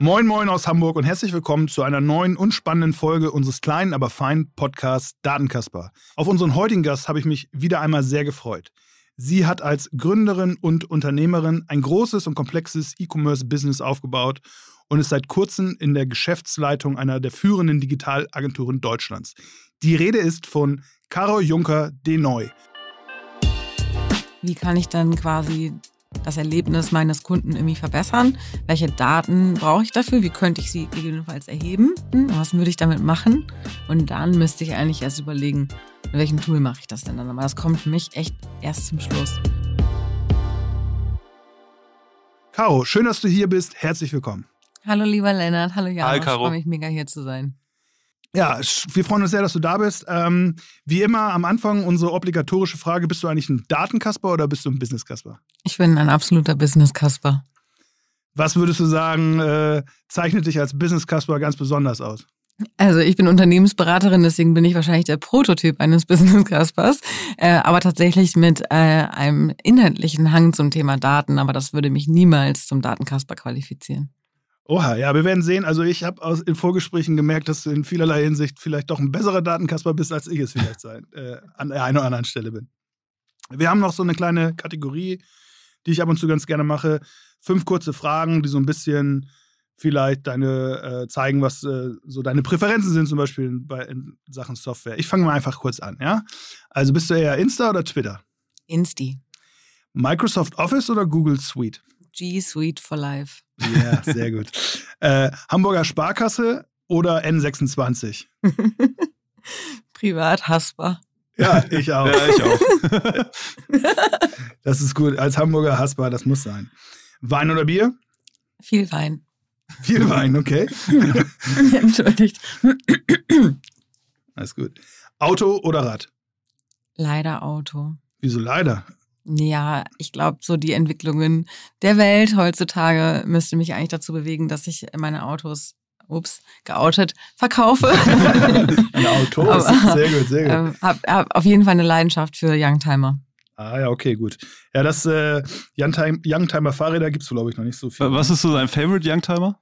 Moin Moin aus Hamburg und herzlich willkommen zu einer neuen und spannenden Folge unseres kleinen, aber feinen Podcasts Datenkasper. Auf unseren heutigen Gast habe ich mich wieder einmal sehr gefreut. Sie hat als Gründerin und Unternehmerin ein großes und komplexes E-Commerce-Business aufgebaut und ist seit kurzem in der Geschäftsleitung einer der führenden Digitalagenturen Deutschlands. Die Rede ist von Caro Juncker de Neu. Wie kann ich dann quasi das Erlebnis meines Kunden irgendwie verbessern? Welche Daten brauche ich dafür? Wie könnte ich sie gegebenenfalls erheben? Was würde ich damit machen? Und dann müsste ich eigentlich erst überlegen, mit welchem Tool mache ich das denn dann? Aber das kommt für mich echt erst zum Schluss. Caro, schön, dass du hier bist. Herzlich willkommen. Hallo lieber Lennart, hallo Jan. Hi, Ich Caro. freue mich mega hier zu sein. Ja, wir freuen uns sehr, dass du da bist. Ähm, wie immer am Anfang unsere obligatorische Frage: Bist du eigentlich ein Datenkasper oder bist du ein Businesskasper? Ich bin ein absoluter Business-Kasper. Was würdest du sagen, äh, zeichnet dich als Businesskasper ganz besonders aus? Also ich bin Unternehmensberaterin, deswegen bin ich wahrscheinlich der Prototyp eines Business-Kaspers, äh, aber tatsächlich mit äh, einem inhaltlichen Hang zum Thema Daten, aber das würde mich niemals zum Datenkasper qualifizieren. Oha, ja, wir werden sehen. Also ich habe aus- in Vorgesprächen gemerkt, dass du in vielerlei Hinsicht vielleicht doch ein besserer Datenkasper bist, als ich es vielleicht sein, äh, an der einen oder anderen Stelle bin. Wir haben noch so eine kleine Kategorie, die ich ab und zu ganz gerne mache. Fünf kurze Fragen, die so ein bisschen vielleicht deine äh, zeigen, was äh, so deine Präferenzen sind, zum Beispiel in, bei, in Sachen Software. Ich fange mal einfach kurz an, ja? Also bist du eher Insta oder Twitter? Insti. Microsoft Office oder Google Suite? G Suite for Life. Ja, sehr gut. Äh, Hamburger Sparkasse oder N26? Privat hassbar. Ja, ich auch. Ja, ich auch. Das ist gut. Als Hamburger hassbar, das muss sein. Wein oder Bier? Viel Wein. Viel Wein, okay. Entschuldigt. Alles gut. Auto oder Rad? Leider Auto. Wieso leider? Ja, ich glaube, so die Entwicklungen der Welt heutzutage müsste mich eigentlich dazu bewegen, dass ich meine Autos, ups, geoutet, verkaufe. Ein Auto? Sehr gut, sehr gut. ähm, hab, hab auf jeden Fall eine Leidenschaft für Youngtimer. Ah ja, okay, gut. Ja, das äh, Youngtime- Youngtimer-Fahrräder gibt es, glaube ich, noch nicht so viel. Was ist so dein Favorite Youngtimer?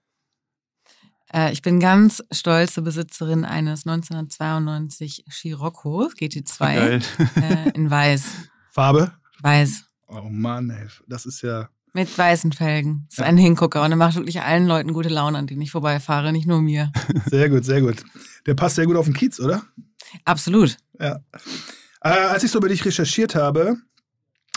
Äh, ich bin ganz stolze Besitzerin eines 1992 Scirocco GT2 Geil. äh, in weiß. Farbe? Weiß. Oh Mann, ey. Das ist ja. Mit weißen Felgen. Das ist ein Hingucker und er macht wirklich allen Leuten gute Laune, an denen ich vorbeifahre, nicht nur mir. Sehr gut, sehr gut. Der passt sehr gut auf den Kiez, oder? Absolut. Ja. Äh, als ich so über dich recherchiert habe,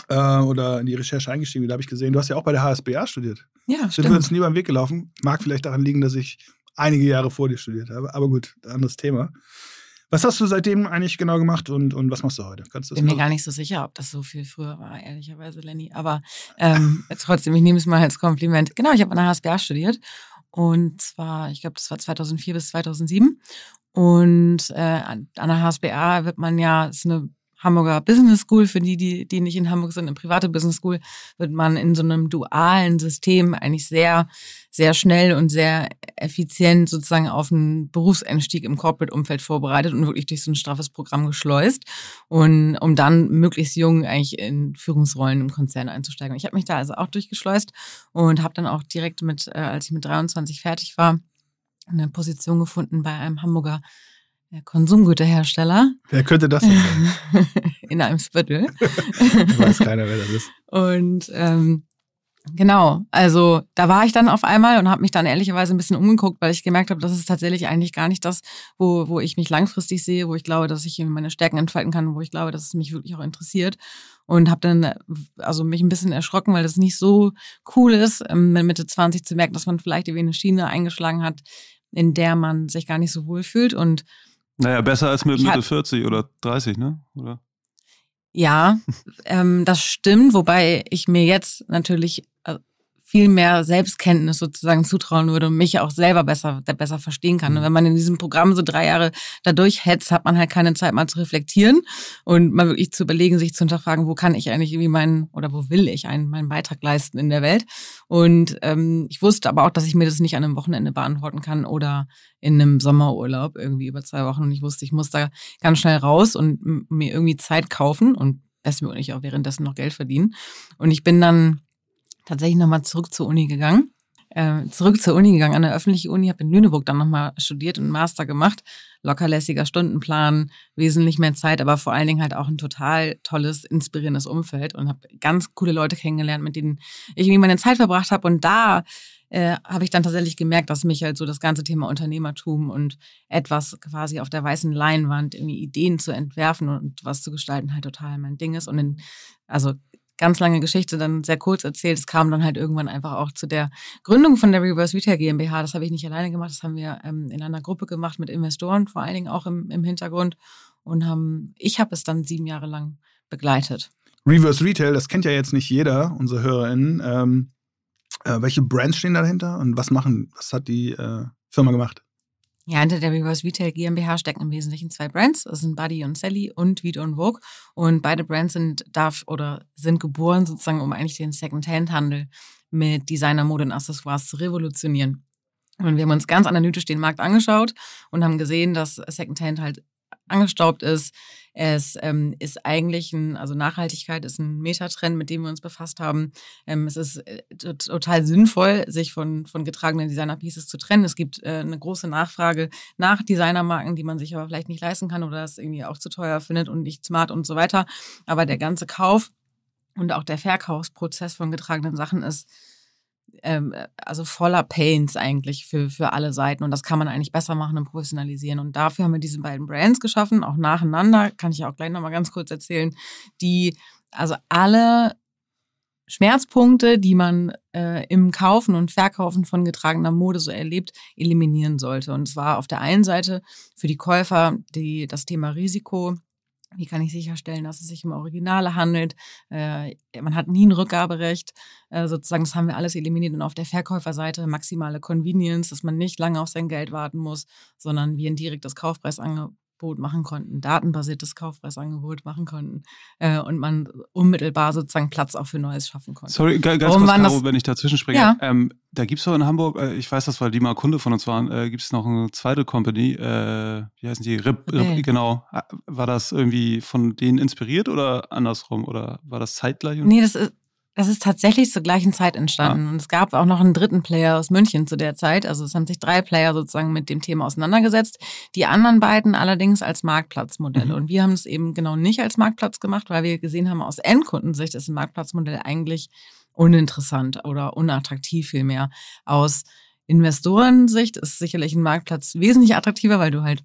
äh, oder in die Recherche eingestiegen bin, da habe ich gesehen, du hast ja auch bei der HSBA studiert. Ja, Sind wir stimmt. uns nie beim Weg gelaufen. Mag vielleicht daran liegen, dass ich einige Jahre vor dir studiert habe. Aber gut, anderes Thema. Was hast du seitdem eigentlich genau gemacht und, und was machst du heute? Kannst du bin mir gar nicht so sicher, ob das so viel früher war, ehrlicherweise, Lenny. Aber ähm, trotzdem, ich nehme es mal als Kompliment. Genau, ich habe an der HSBA studiert. Und zwar, ich glaube, das war 2004 bis 2007. Und äh, an an der HSBA wird man ja, ist eine Hamburger Business School, für die, die, die nicht in Hamburg sind, eine private Business School, wird man in so einem dualen System eigentlich sehr, sehr schnell und sehr effizient sozusagen auf einen Berufseinstieg im Corporate-Umfeld vorbereitet und wirklich durch so ein straffes Programm geschleust und um dann möglichst jung eigentlich in Führungsrollen im Konzern einzusteigen. Ich habe mich da also auch durchgeschleust und habe dann auch direkt mit, äh, als ich mit 23 fertig war, eine Position gefunden bei einem Hamburger äh, Konsumgüterhersteller Wer könnte das denn sein? in einem Viertel. Weiß keiner, wer das ist. Und ähm, genau, also da war ich dann auf einmal und habe mich dann ehrlicherweise ein bisschen umgeguckt, weil ich gemerkt habe, das ist tatsächlich eigentlich gar nicht das, wo, wo ich mich langfristig sehe, wo ich glaube, dass ich meine Stärken entfalten kann, wo ich glaube, dass es mich wirklich auch interessiert. Und habe dann also mich ein bisschen erschrocken, weil das nicht so cool ist, ähm, mit Mitte 20 zu merken, dass man vielleicht irgendwie eine Schiene eingeschlagen hat, in der man sich gar nicht so wohl fühlt. Und Naja, besser als mit Mitte hab- 40 oder 30, ne? Oder? Ja, ähm, das stimmt, wobei ich mir jetzt natürlich viel mehr Selbstkenntnis sozusagen zutrauen würde und mich auch selber besser, besser verstehen kann. Und wenn man in diesem Programm so drei Jahre dadurch hetzt, hat man halt keine Zeit mal zu reflektieren und mal wirklich zu überlegen, sich zu hinterfragen, wo kann ich eigentlich irgendwie meinen oder wo will ich einen, meinen Beitrag leisten in der Welt. Und ähm, ich wusste aber auch, dass ich mir das nicht an einem Wochenende beantworten kann oder in einem Sommerurlaub irgendwie über zwei Wochen. Und ich wusste, ich muss da ganz schnell raus und mir irgendwie Zeit kaufen und bestmöglich auch währenddessen noch Geld verdienen. Und ich bin dann tatsächlich nochmal zurück zur Uni gegangen. Äh, zurück zur Uni gegangen, an der öffentlichen Uni, habe in Lüneburg dann nochmal studiert und einen Master gemacht. Lockerlässiger Stundenplan, wesentlich mehr Zeit, aber vor allen Dingen halt auch ein total tolles, inspirierendes Umfeld und habe ganz coole Leute kennengelernt, mit denen ich irgendwie meine Zeit verbracht habe. Und da äh, habe ich dann tatsächlich gemerkt, dass mich halt so das ganze Thema Unternehmertum und etwas quasi auf der weißen Leinwand irgendwie Ideen zu entwerfen und was zu gestalten halt total mein Ding ist. Und in, also ganz lange Geschichte dann sehr kurz erzählt. Es kam dann halt irgendwann einfach auch zu der Gründung von der Reverse Retail GmbH. Das habe ich nicht alleine gemacht, das haben wir ähm, in einer Gruppe gemacht mit Investoren, vor allen Dingen auch im, im Hintergrund. Und haben, ich habe es dann sieben Jahre lang begleitet. Reverse Retail, das kennt ja jetzt nicht jeder, unsere HörerInnen. Ähm, äh, welche Brands stehen dahinter und was machen, was hat die äh, Firma gemacht? Ja, hinter der Reverse Retail GmbH stecken im Wesentlichen zwei Brands. Das sind Buddy und Sally und Vito und Vogue. Und beide Brands sind darf oder sind geboren sozusagen, um eigentlich den Second-Hand-Handel mit Designermode und Accessoires zu revolutionieren. Und wir haben uns ganz analytisch den Markt angeschaut und haben gesehen, dass Secondhand halt angestaubt ist. Es ähm, ist eigentlich ein, also Nachhaltigkeit ist ein Metatrend, mit dem wir uns befasst haben. Ähm, es ist äh, total sinnvoll, sich von, von getragenen Designer-Pieces zu trennen. Es gibt äh, eine große Nachfrage nach Designermarken, die man sich aber vielleicht nicht leisten kann oder das irgendwie auch zu teuer findet und nicht smart und so weiter. Aber der ganze Kauf und auch der Verkaufsprozess von getragenen Sachen ist ähm, also voller Pains eigentlich für, für alle Seiten. Und das kann man eigentlich besser machen und professionalisieren. Und dafür haben wir diese beiden Brands geschaffen, auch nacheinander, kann ich auch gleich nochmal ganz kurz erzählen, die also alle Schmerzpunkte, die man äh, im Kaufen und Verkaufen von getragener Mode so erlebt, eliminieren sollte. Und zwar auf der einen Seite für die Käufer die, das Thema Risiko, wie kann ich sicherstellen, dass es sich um Originale handelt? Äh, man hat nie ein Rückgaberecht. Äh, sozusagen, das haben wir alles eliminiert. Und auf der Verkäuferseite maximale Convenience, dass man nicht lange auf sein Geld warten muss, sondern wir ein direktes Kaufpreisangebot Kaufpreisangebot machen konnten, datenbasiertes Kaufpreisangebot machen konnten äh, und man unmittelbar sozusagen Platz auch für Neues schaffen konnte. Sorry, ganz Warum kurz, Caro, wenn ich dazwischen springe. Ja. Ähm, da gibt es doch in Hamburg, äh, ich weiß das, weil die mal Kunde von uns waren, äh, gibt es noch eine zweite Company, äh, wie heißen die? Rip, Rip, genau. Äh, war das irgendwie von denen inspiriert oder andersrum? Oder war das zeitgleich? Nee, das ist, das ist tatsächlich zur gleichen Zeit entstanden. Und es gab auch noch einen dritten Player aus München zu der Zeit. Also es haben sich drei Player sozusagen mit dem Thema auseinandergesetzt. Die anderen beiden allerdings als Marktplatzmodelle. Mhm. Und wir haben es eben genau nicht als Marktplatz gemacht, weil wir gesehen haben, aus Endkundensicht ist ein Marktplatzmodell eigentlich uninteressant oder unattraktiv vielmehr. Aus Investorensicht ist sicherlich ein Marktplatz wesentlich attraktiver, weil du halt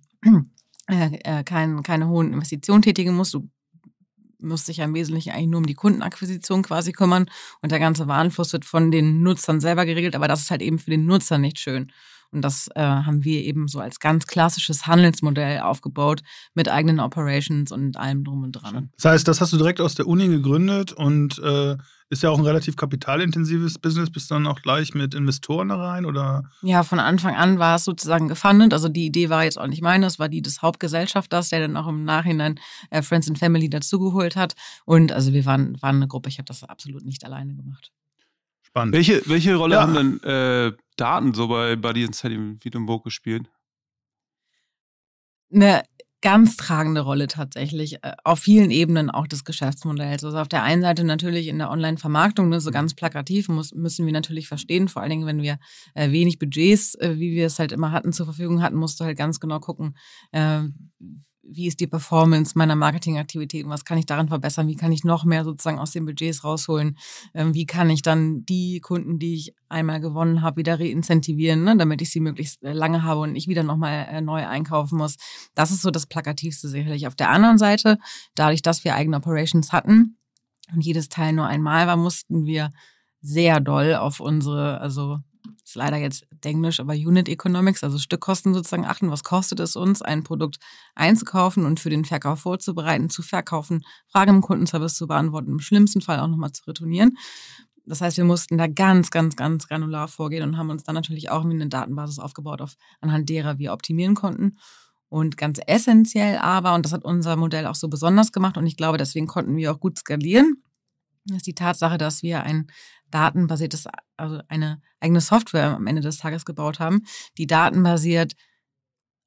äh, äh, kein, keine hohen Investitionen tätigen musst. Du muss sich ja im Wesentlichen eigentlich nur um die Kundenakquisition quasi kümmern und der ganze Warenfluss wird von den Nutzern selber geregelt, aber das ist halt eben für den Nutzer nicht schön. Und das äh, haben wir eben so als ganz klassisches Handelsmodell aufgebaut mit eigenen Operations und allem drum und dran. Das heißt, das hast du direkt aus der Uni gegründet und äh, ist ja auch ein relativ kapitalintensives Business. Bist du dann auch gleich mit Investoren da rein oder? Ja, von Anfang an war es sozusagen gefundet. Also die Idee war jetzt auch nicht meine, es war die des Hauptgesellschafters, der dann auch im Nachhinein äh, Friends and Family dazugeholt hat. Und also wir waren, waren eine Gruppe. Ich habe das absolut nicht alleine gemacht. Spannend. Welche, welche Rolle ja. haben denn äh, Daten so bei Buddy and Sally Wiedenburg gespielt? Eine ganz tragende Rolle tatsächlich äh, auf vielen Ebenen auch des Geschäftsmodells. Also auf der einen Seite natürlich in der Online-Vermarktung, ne, so ganz plakativ muss, müssen wir natürlich verstehen, vor allen Dingen, wenn wir äh, wenig Budgets, äh, wie wir es halt immer hatten, zur Verfügung hatten, musst du halt ganz genau gucken, äh, wie ist die Performance meiner Marketingaktivitäten, was kann ich daran verbessern, wie kann ich noch mehr sozusagen aus den Budgets rausholen, ähm, wie kann ich dann die Kunden, die ich einmal gewonnen habe, wieder reincentivieren, ne, damit ich sie möglichst äh, lange habe und nicht wieder nochmal äh, neu einkaufen muss. Das ist so das Plakativste sicherlich. Auf der anderen Seite, dadurch, dass wir eigene Operations hatten und jedes Teil nur einmal war, mussten wir sehr doll auf unsere, also leider jetzt Englisch, aber Unit Economics, also Stückkosten sozusagen achten. Was kostet es uns, ein Produkt einzukaufen und für den Verkauf vorzubereiten, zu verkaufen, Fragen im Kundenservice zu beantworten, im schlimmsten Fall auch nochmal zu retournieren. das heißt, wir mussten da ganz, ganz, ganz granular vorgehen und haben uns dann natürlich auch eine Datenbasis aufgebaut, auf, anhand derer wir optimieren konnten. Und ganz essentiell aber, und das hat unser Modell auch so besonders gemacht und ich glaube, deswegen konnten wir auch gut skalieren, ist die Tatsache, dass wir ein datenbasiertes, also eine eigene Software am Ende des Tages gebaut haben, die datenbasiert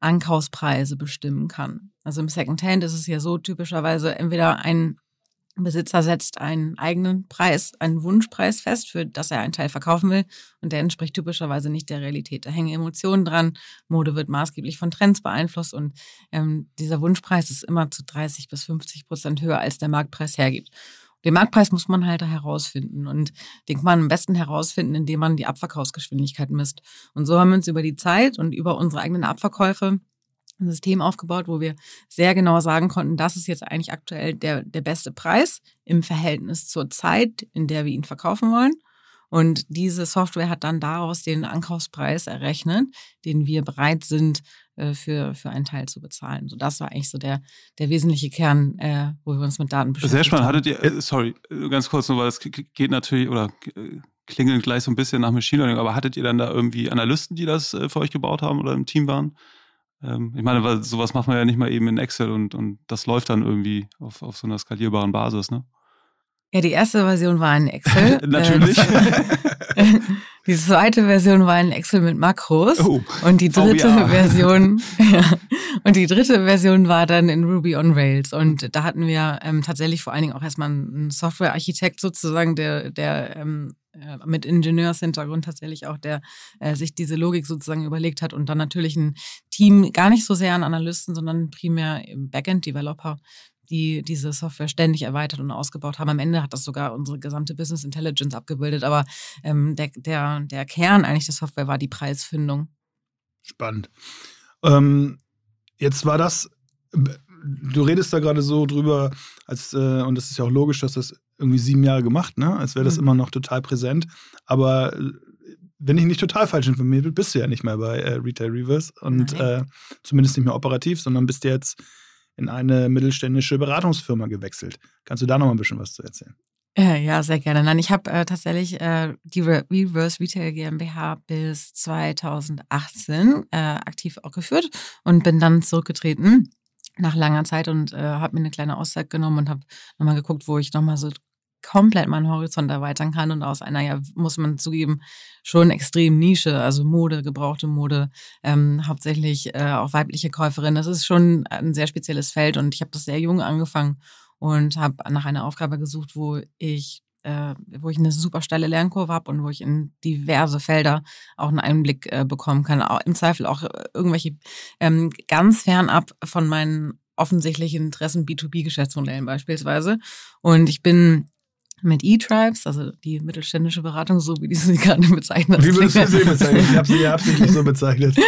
Ankaufspreise bestimmen kann. Also im Secondhand ist es ja so typischerweise entweder ein Besitzer setzt einen eigenen Preis, einen Wunschpreis fest, für das er einen Teil verkaufen will. Und der entspricht typischerweise nicht der Realität. Da hängen Emotionen dran. Mode wird maßgeblich von Trends beeinflusst und ähm, dieser Wunschpreis ist immer zu 30 bis 50 Prozent höher, als der Marktpreis hergibt. Den Marktpreis muss man halt herausfinden und den kann man am besten herausfinden, indem man die Abverkaufsgeschwindigkeit misst. Und so haben wir uns über die Zeit und über unsere eigenen Abverkäufe ein System aufgebaut, wo wir sehr genau sagen konnten, das ist jetzt eigentlich aktuell der, der beste Preis im Verhältnis zur Zeit, in der wir ihn verkaufen wollen. Und diese Software hat dann daraus den Ankaufspreis errechnet, den wir bereit sind, äh, für, für einen Teil zu bezahlen. So, das war eigentlich so der, der wesentliche Kern, äh, wo wir uns mit Daten beschäftigt Sehr spannend. Hattet ihr, äh, sorry, ganz kurz nur, weil es geht natürlich oder klingelt gleich so ein bisschen nach Machine Learning, aber hattet ihr dann da irgendwie Analysten, die das für euch gebaut haben oder im Team waren? Ähm, ich meine, weil sowas macht man ja nicht mal eben in Excel und, und das läuft dann irgendwie auf, auf so einer skalierbaren Basis, ne? Ja, die erste Version war in Excel. Natürlich. die zweite Version war in Excel mit Makros. Oh, und die dritte VBA. Version, ja, und die dritte Version war dann in Ruby on Rails. Und da hatten wir ähm, tatsächlich vor allen Dingen auch erstmal einen Softwarearchitekt sozusagen, der, der ähm, äh, mit Ingenieurshintergrund tatsächlich auch, der äh, sich diese Logik sozusagen überlegt hat und dann natürlich ein Team, gar nicht so sehr an Analysten, sondern primär Backend-Developer, die diese Software ständig erweitert und ausgebaut haben. Am Ende hat das sogar unsere gesamte Business Intelligence abgebildet, aber ähm, der, der, der Kern eigentlich der Software war die Preisfindung. Spannend. Ähm, jetzt war das, du redest da gerade so drüber, als, äh, und das ist ja auch logisch, dass das irgendwie sieben Jahre gemacht, ne? Als wäre das mhm. immer noch total präsent. Aber äh, wenn ich nicht total falsch informiert bin, bist du ja nicht mehr bei äh, Retail Reverse und äh, zumindest nicht mehr operativ, sondern bist jetzt in eine mittelständische Beratungsfirma gewechselt. Kannst du da noch mal ein bisschen was zu erzählen? Äh, ja, sehr gerne. Nein, ich habe äh, tatsächlich äh, die Re Reverse Retail GmbH bis 2018 äh, aktiv auch geführt und bin dann zurückgetreten nach langer Zeit und äh, habe mir eine kleine Auszeit genommen und habe nochmal geguckt, wo ich nochmal so komplett meinen Horizont erweitern kann und aus einer, ja, muss man zugeben, schon extrem Nische, also Mode, gebrauchte Mode, ähm, hauptsächlich äh, auch weibliche Käuferinnen. Das ist schon ein sehr spezielles Feld und ich habe das sehr jung angefangen und habe nach einer Aufgabe gesucht, wo ich äh, wo ich eine super steile Lernkurve habe und wo ich in diverse Felder auch einen Einblick äh, bekommen kann. Auch, Im Zweifel auch äh, irgendwelche ähm, ganz fernab von meinen offensichtlichen Interessen B2B-Geschäftsmodellen beispielsweise. Und ich bin mit E-Tribes, also die mittelständische Beratung, so wie die sie gerade bezeichnet. Wie würdest du sie bezeichnen? Ich habe sie ja absichtlich so bezeichnet.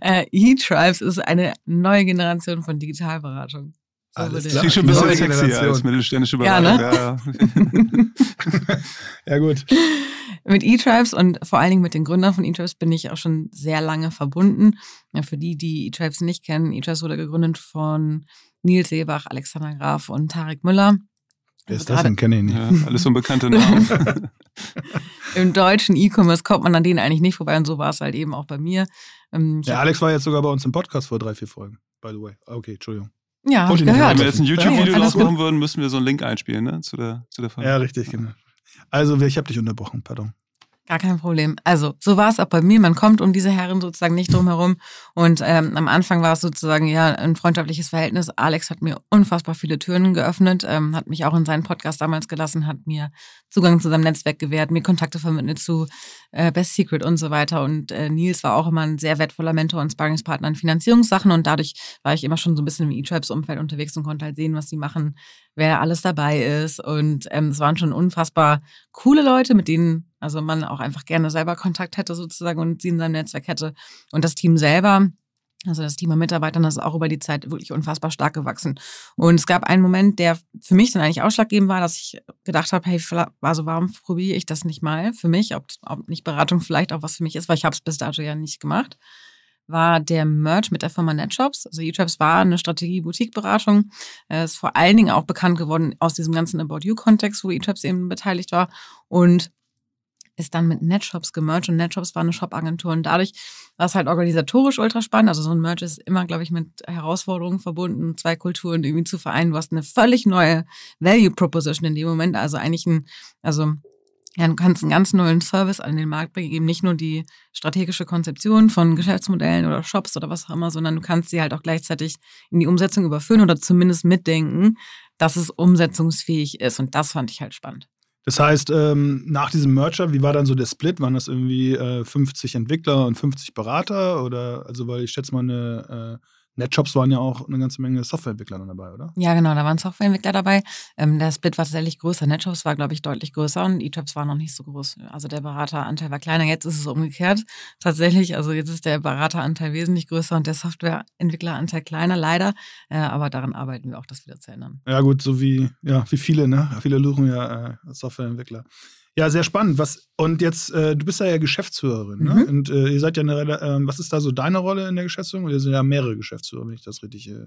Äh, E-Tribes ist eine neue Generation von Digitalberatung. So Alles klar. Das schon ein bisschen sexier als mittelständische Beratung. Ja, ne? ja. ja gut. Mit E-Tribes und vor allen Dingen mit den Gründern von E-Tribes bin ich auch schon sehr lange verbunden. Ja, für die, die E-Tribes nicht kennen, E-Tribes wurde gegründet von Nils Seebach, Alexander Graf und Tarek Müller. Wer ist das denn? Kenne ich nicht. Ja, alles so bekannte Namen. Im deutschen E-Commerce kommt man an denen eigentlich nicht vorbei und so war es halt eben auch bei mir. Ähm, ja, Alex war jetzt sogar bei uns im Podcast vor drei, vier Folgen, by the way. Okay, Entschuldigung. Ja, ich gehört. Wenn wir jetzt ein YouTube-Video ja, draus machen würden, müssen wir so einen Link einspielen, ne? Zu der, zu der Folge. Ja, richtig, genau. Also, ich habe dich unterbrochen, pardon. Gar kein Problem. Also so war es auch bei mir. Man kommt um diese Herren sozusagen nicht drum herum. Und ähm, am Anfang war es sozusagen ja ein freundschaftliches Verhältnis. Alex hat mir unfassbar viele Türen geöffnet, ähm, hat mich auch in seinen Podcast damals gelassen, hat mir Zugang zu seinem Netzwerk gewährt, mir Kontakte vermittelt zu äh, Best Secret und so weiter. Und äh, Nils war auch immer ein sehr wertvoller Mentor und Sparringspartner in Finanzierungssachen. Und dadurch war ich immer schon so ein bisschen im E-Tribes-Umfeld unterwegs und konnte halt sehen, was sie machen, wer alles dabei ist. Und ähm, es waren schon unfassbar coole Leute, mit denen also man auch einfach gerne selber Kontakt hätte sozusagen und sie in seinem Netzwerk hätte. Und das Team selber, also das Team an Mitarbeitern, das ist auch über die Zeit wirklich unfassbar stark gewachsen. Und es gab einen Moment, der für mich dann eigentlich ausschlaggebend war, dass ich gedacht habe, hey, also warum probiere ich das nicht mal für mich, ob, ob nicht Beratung vielleicht auch was für mich ist, weil ich habe es bis dato ja nicht gemacht. war der Merge mit der Firma NetShops. Also eTraps war eine Strategie-Boutique-Beratung. ist vor allen Dingen auch bekannt geworden aus diesem ganzen About You-Kontext, wo eTraps eben beteiligt war. Und ist dann mit NetShops gemerged und NetShops war eine Shop-Agentur und dadurch war es halt organisatorisch ultra spannend. Also so ein Merge ist immer, glaube ich, mit Herausforderungen verbunden, zwei Kulturen irgendwie zu vereinen. Du hast eine völlig neue Value Proposition in dem Moment. Also eigentlich ein, also ja, du kannst einen ganz neuen Service an den Markt bringen, eben nicht nur die strategische Konzeption von Geschäftsmodellen oder Shops oder was auch immer, sondern du kannst sie halt auch gleichzeitig in die Umsetzung überführen oder zumindest mitdenken, dass es umsetzungsfähig ist. Und das fand ich halt spannend. Das heißt, ähm, nach diesem Merger, wie war dann so der Split? Waren das irgendwie äh, 50 Entwickler und 50 Berater? Oder, also, weil ich schätze mal, eine äh, NetShops waren ja auch eine ganze Menge Softwareentwickler dabei, oder? Ja, genau, da waren Softwareentwickler dabei. Ähm, der Split war tatsächlich größer. NetShops war, glaube ich, deutlich größer und eTraps war noch nicht so groß. Also der Berateranteil war kleiner. Jetzt ist es umgekehrt. Tatsächlich, also jetzt ist der Berateranteil wesentlich größer und der Softwareentwickleranteil kleiner, leider. Äh, aber daran arbeiten wir auch, das wieder zu ändern. Ja, gut, so wie, ja, wie viele, ne? Viele suchen ja äh, Softwareentwickler. Ja, sehr spannend. Was, und jetzt, äh, du bist ja, ja Geschäftsführerin, ne? Mhm. Und äh, ihr seid ja eine, äh, was ist da so deine Rolle in der Geschäftsführung? Ihr sind ja mehrere Geschäftsführer, wenn ich das richtig äh,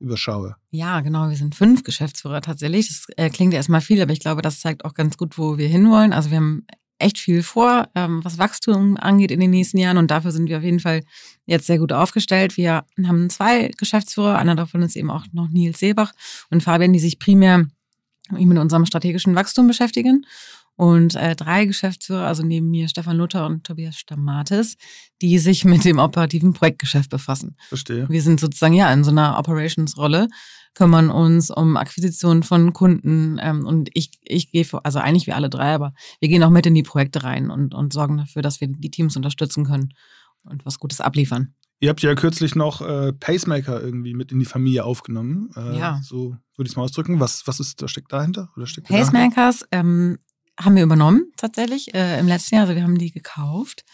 überschaue. Ja, genau. Wir sind fünf Geschäftsführer tatsächlich. Das äh, klingt erstmal viel, aber ich glaube, das zeigt auch ganz gut, wo wir hinwollen. Also wir haben echt viel vor, ähm, was Wachstum angeht in den nächsten Jahren. Und dafür sind wir auf jeden Fall jetzt sehr gut aufgestellt. Wir haben zwei Geschäftsführer. Einer davon ist eben auch noch Nils Seebach und Fabian, die sich primär mit unserem strategischen Wachstum beschäftigen und äh, drei Geschäftsführer, also neben mir Stefan Luther und Tobias Stammatis, die sich mit dem operativen Projektgeschäft befassen. Verstehe. Wir sind sozusagen ja in so einer Operations-Rolle, kümmern uns um Akquisitionen von Kunden ähm, und ich, ich gehe, vor, also eigentlich wir alle drei, aber wir gehen auch mit in die Projekte rein und, und sorgen dafür, dass wir die Teams unterstützen können und was Gutes abliefern. Ihr habt ja kürzlich noch äh, Pacemaker irgendwie mit in die Familie aufgenommen. Äh, ja. So würde ich es mal ausdrücken. Was, was ist, da steckt dahinter? Oder steckt Pacemakers ähm, haben wir übernommen tatsächlich äh, im letzten Jahr. Also wir haben die gekauft.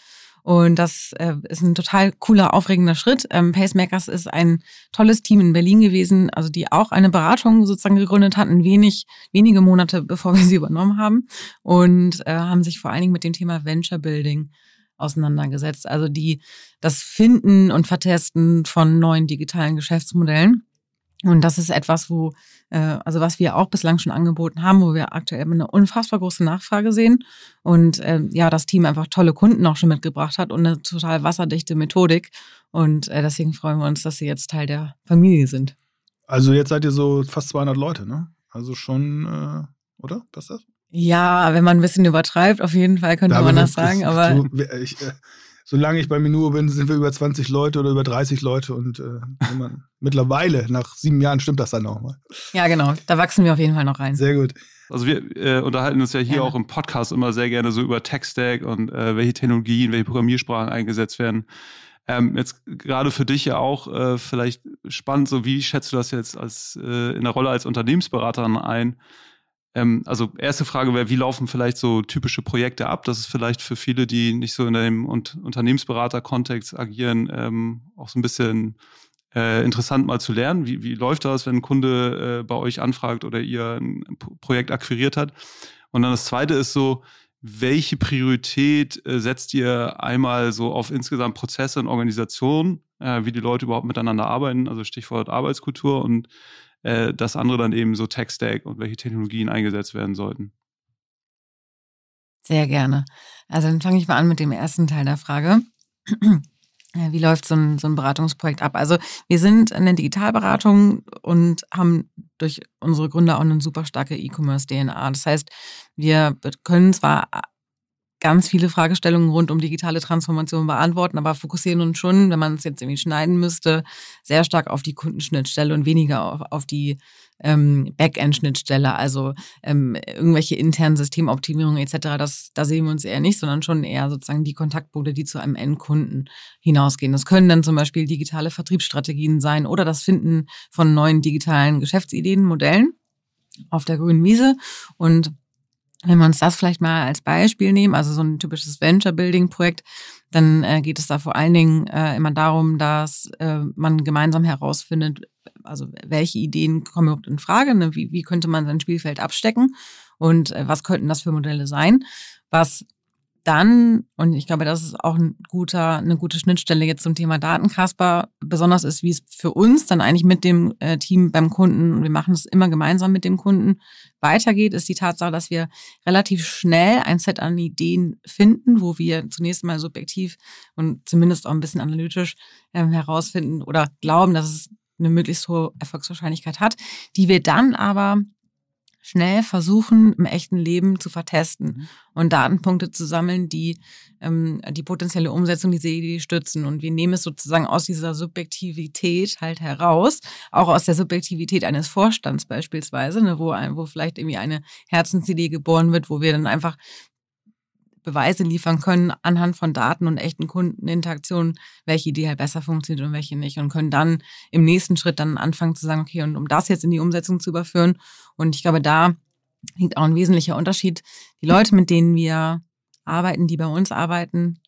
Und das äh, ist ein total cooler, aufregender Schritt. Ähm, Pacemakers ist ein tolles Team in Berlin gewesen, also die auch eine Beratung sozusagen gegründet hatten, wenig, wenige Monate bevor wir sie übernommen haben und äh, haben sich vor allen Dingen mit dem Thema Venture Building auseinandergesetzt. Also die das Finden und Vertesten von neuen digitalen Geschäftsmodellen. Und das ist etwas, wo, äh, also was wir auch bislang schon angeboten haben, wo wir aktuell eine unfassbar große Nachfrage sehen und äh, ja, das Team einfach tolle Kunden auch schon mitgebracht hat und eine total wasserdichte Methodik. Und äh, deswegen freuen wir uns, dass sie jetzt Teil der Familie sind. Also jetzt seid ihr so fast 200 Leute, ne? Also schon, äh, oder? Was ist das? Ja, wenn man ein bisschen übertreibt, auf jeden Fall könnte da man das sagen. Aber ich, äh, solange ich bei Minur bin, sind wir über 20 Leute oder über 30 Leute und äh, man, mittlerweile, nach sieben Jahren, stimmt das dann nochmal. Ja, genau. Da wachsen wir auf jeden Fall noch rein. Sehr gut. Also wir äh, unterhalten uns ja hier ja. auch im Podcast immer sehr gerne so über Tech-Stack und äh, welche Technologien, welche Programmiersprachen eingesetzt werden. Ähm, jetzt gerade für dich ja auch äh, vielleicht spannend, so wie schätzt du das jetzt als äh, in der Rolle als Unternehmensberaterin ein? Ähm, also erste Frage wäre, wie laufen vielleicht so typische Projekte ab? Das ist vielleicht für viele, die nicht so in dem Unternehmensberater-Kontext agieren, ähm, auch so ein bisschen äh, interessant mal zu lernen. Wie, wie läuft das, wenn ein Kunde äh, bei euch anfragt oder ihr ein Projekt akquiriert hat? Und dann das zweite ist so, welche Priorität äh, setzt ihr einmal so auf insgesamt Prozesse und Organisation, äh, wie die Leute überhaupt miteinander arbeiten, also Stichwort Arbeitskultur und äh, das andere dann eben so Tech-Stack und welche Technologien eingesetzt werden sollten. Sehr gerne. Also dann fange ich mal an mit dem ersten Teil der Frage. Wie läuft so ein, so ein Beratungsprojekt ab? Also wir sind eine Digitalberatung und haben durch unsere Gründer auch eine super starke E-Commerce-DNA. Das heißt, wir können zwar ganz viele Fragestellungen rund um digitale Transformation beantworten, aber fokussieren uns schon, wenn man es jetzt irgendwie schneiden müsste, sehr stark auf die Kundenschnittstelle und weniger auf, auf die ähm, Backend-Schnittstelle, also ähm, irgendwelche internen Systemoptimierungen etc. Das, da sehen wir uns eher nicht, sondern schon eher sozusagen die Kontaktpunkte, die zu einem Endkunden hinausgehen. Das können dann zum Beispiel digitale Vertriebsstrategien sein oder das Finden von neuen digitalen Geschäftsideen, Modellen auf der grünen Wiese und wenn wir uns das vielleicht mal als Beispiel nehmen, also so ein typisches Venture-Building-Projekt, dann äh, geht es da vor allen Dingen äh, immer darum, dass äh, man gemeinsam herausfindet, also welche Ideen kommen überhaupt in Frage, ne? wie, wie könnte man sein Spielfeld abstecken und äh, was könnten das für Modelle sein, was dann, und ich glaube, das ist auch ein guter, eine gute Schnittstelle jetzt zum Thema Datenkasper, besonders ist, wie es für uns dann eigentlich mit dem äh, Team beim Kunden, und wir machen es immer gemeinsam mit dem Kunden, weitergeht, ist die Tatsache, dass wir relativ schnell ein Set an Ideen finden, wo wir zunächst mal subjektiv und zumindest auch ein bisschen analytisch äh, herausfinden oder glauben, dass es eine möglichst hohe Erfolgswahrscheinlichkeit hat, die wir dann aber schnell versuchen, im echten Leben zu vertesten mhm. und Datenpunkte zu sammeln, die ähm, die potenzielle Umsetzung dieser Idee stützen. Und wir nehmen es sozusagen aus dieser Subjektivität halt heraus, auch aus der Subjektivität eines Vorstands beispielsweise, ne, wo, wo vielleicht irgendwie eine Herzensidee geboren wird, wo wir dann einfach Beweise liefern können anhand von Daten und echten Kundeninteraktionen, welche Idee halt besser funktioniert und welche nicht und können dann im nächsten Schritt dann anfangen zu sagen, okay, und um das jetzt in die Umsetzung zu überführen. Und ich glaube, da liegt auch ein wesentlicher Unterschied. Die Leute, mit denen wir arbeiten, die bei uns arbeiten,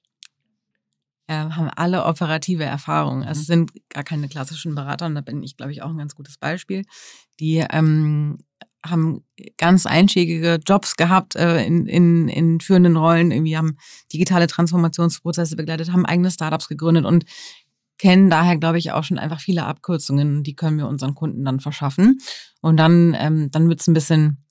äh, haben alle operative Erfahrungen. Es sind gar keine klassischen Berater und da bin ich, glaube ich, auch ein ganz gutes Beispiel. Die ähm, haben ganz einschlägige Jobs gehabt äh, in, in, in führenden Rollen, irgendwie haben digitale Transformationsprozesse begleitet, haben eigene Startups gegründet und kennen daher, glaube ich, auch schon einfach viele Abkürzungen, die können wir unseren Kunden dann verschaffen. Und dann, ähm, dann wird es ein bisschen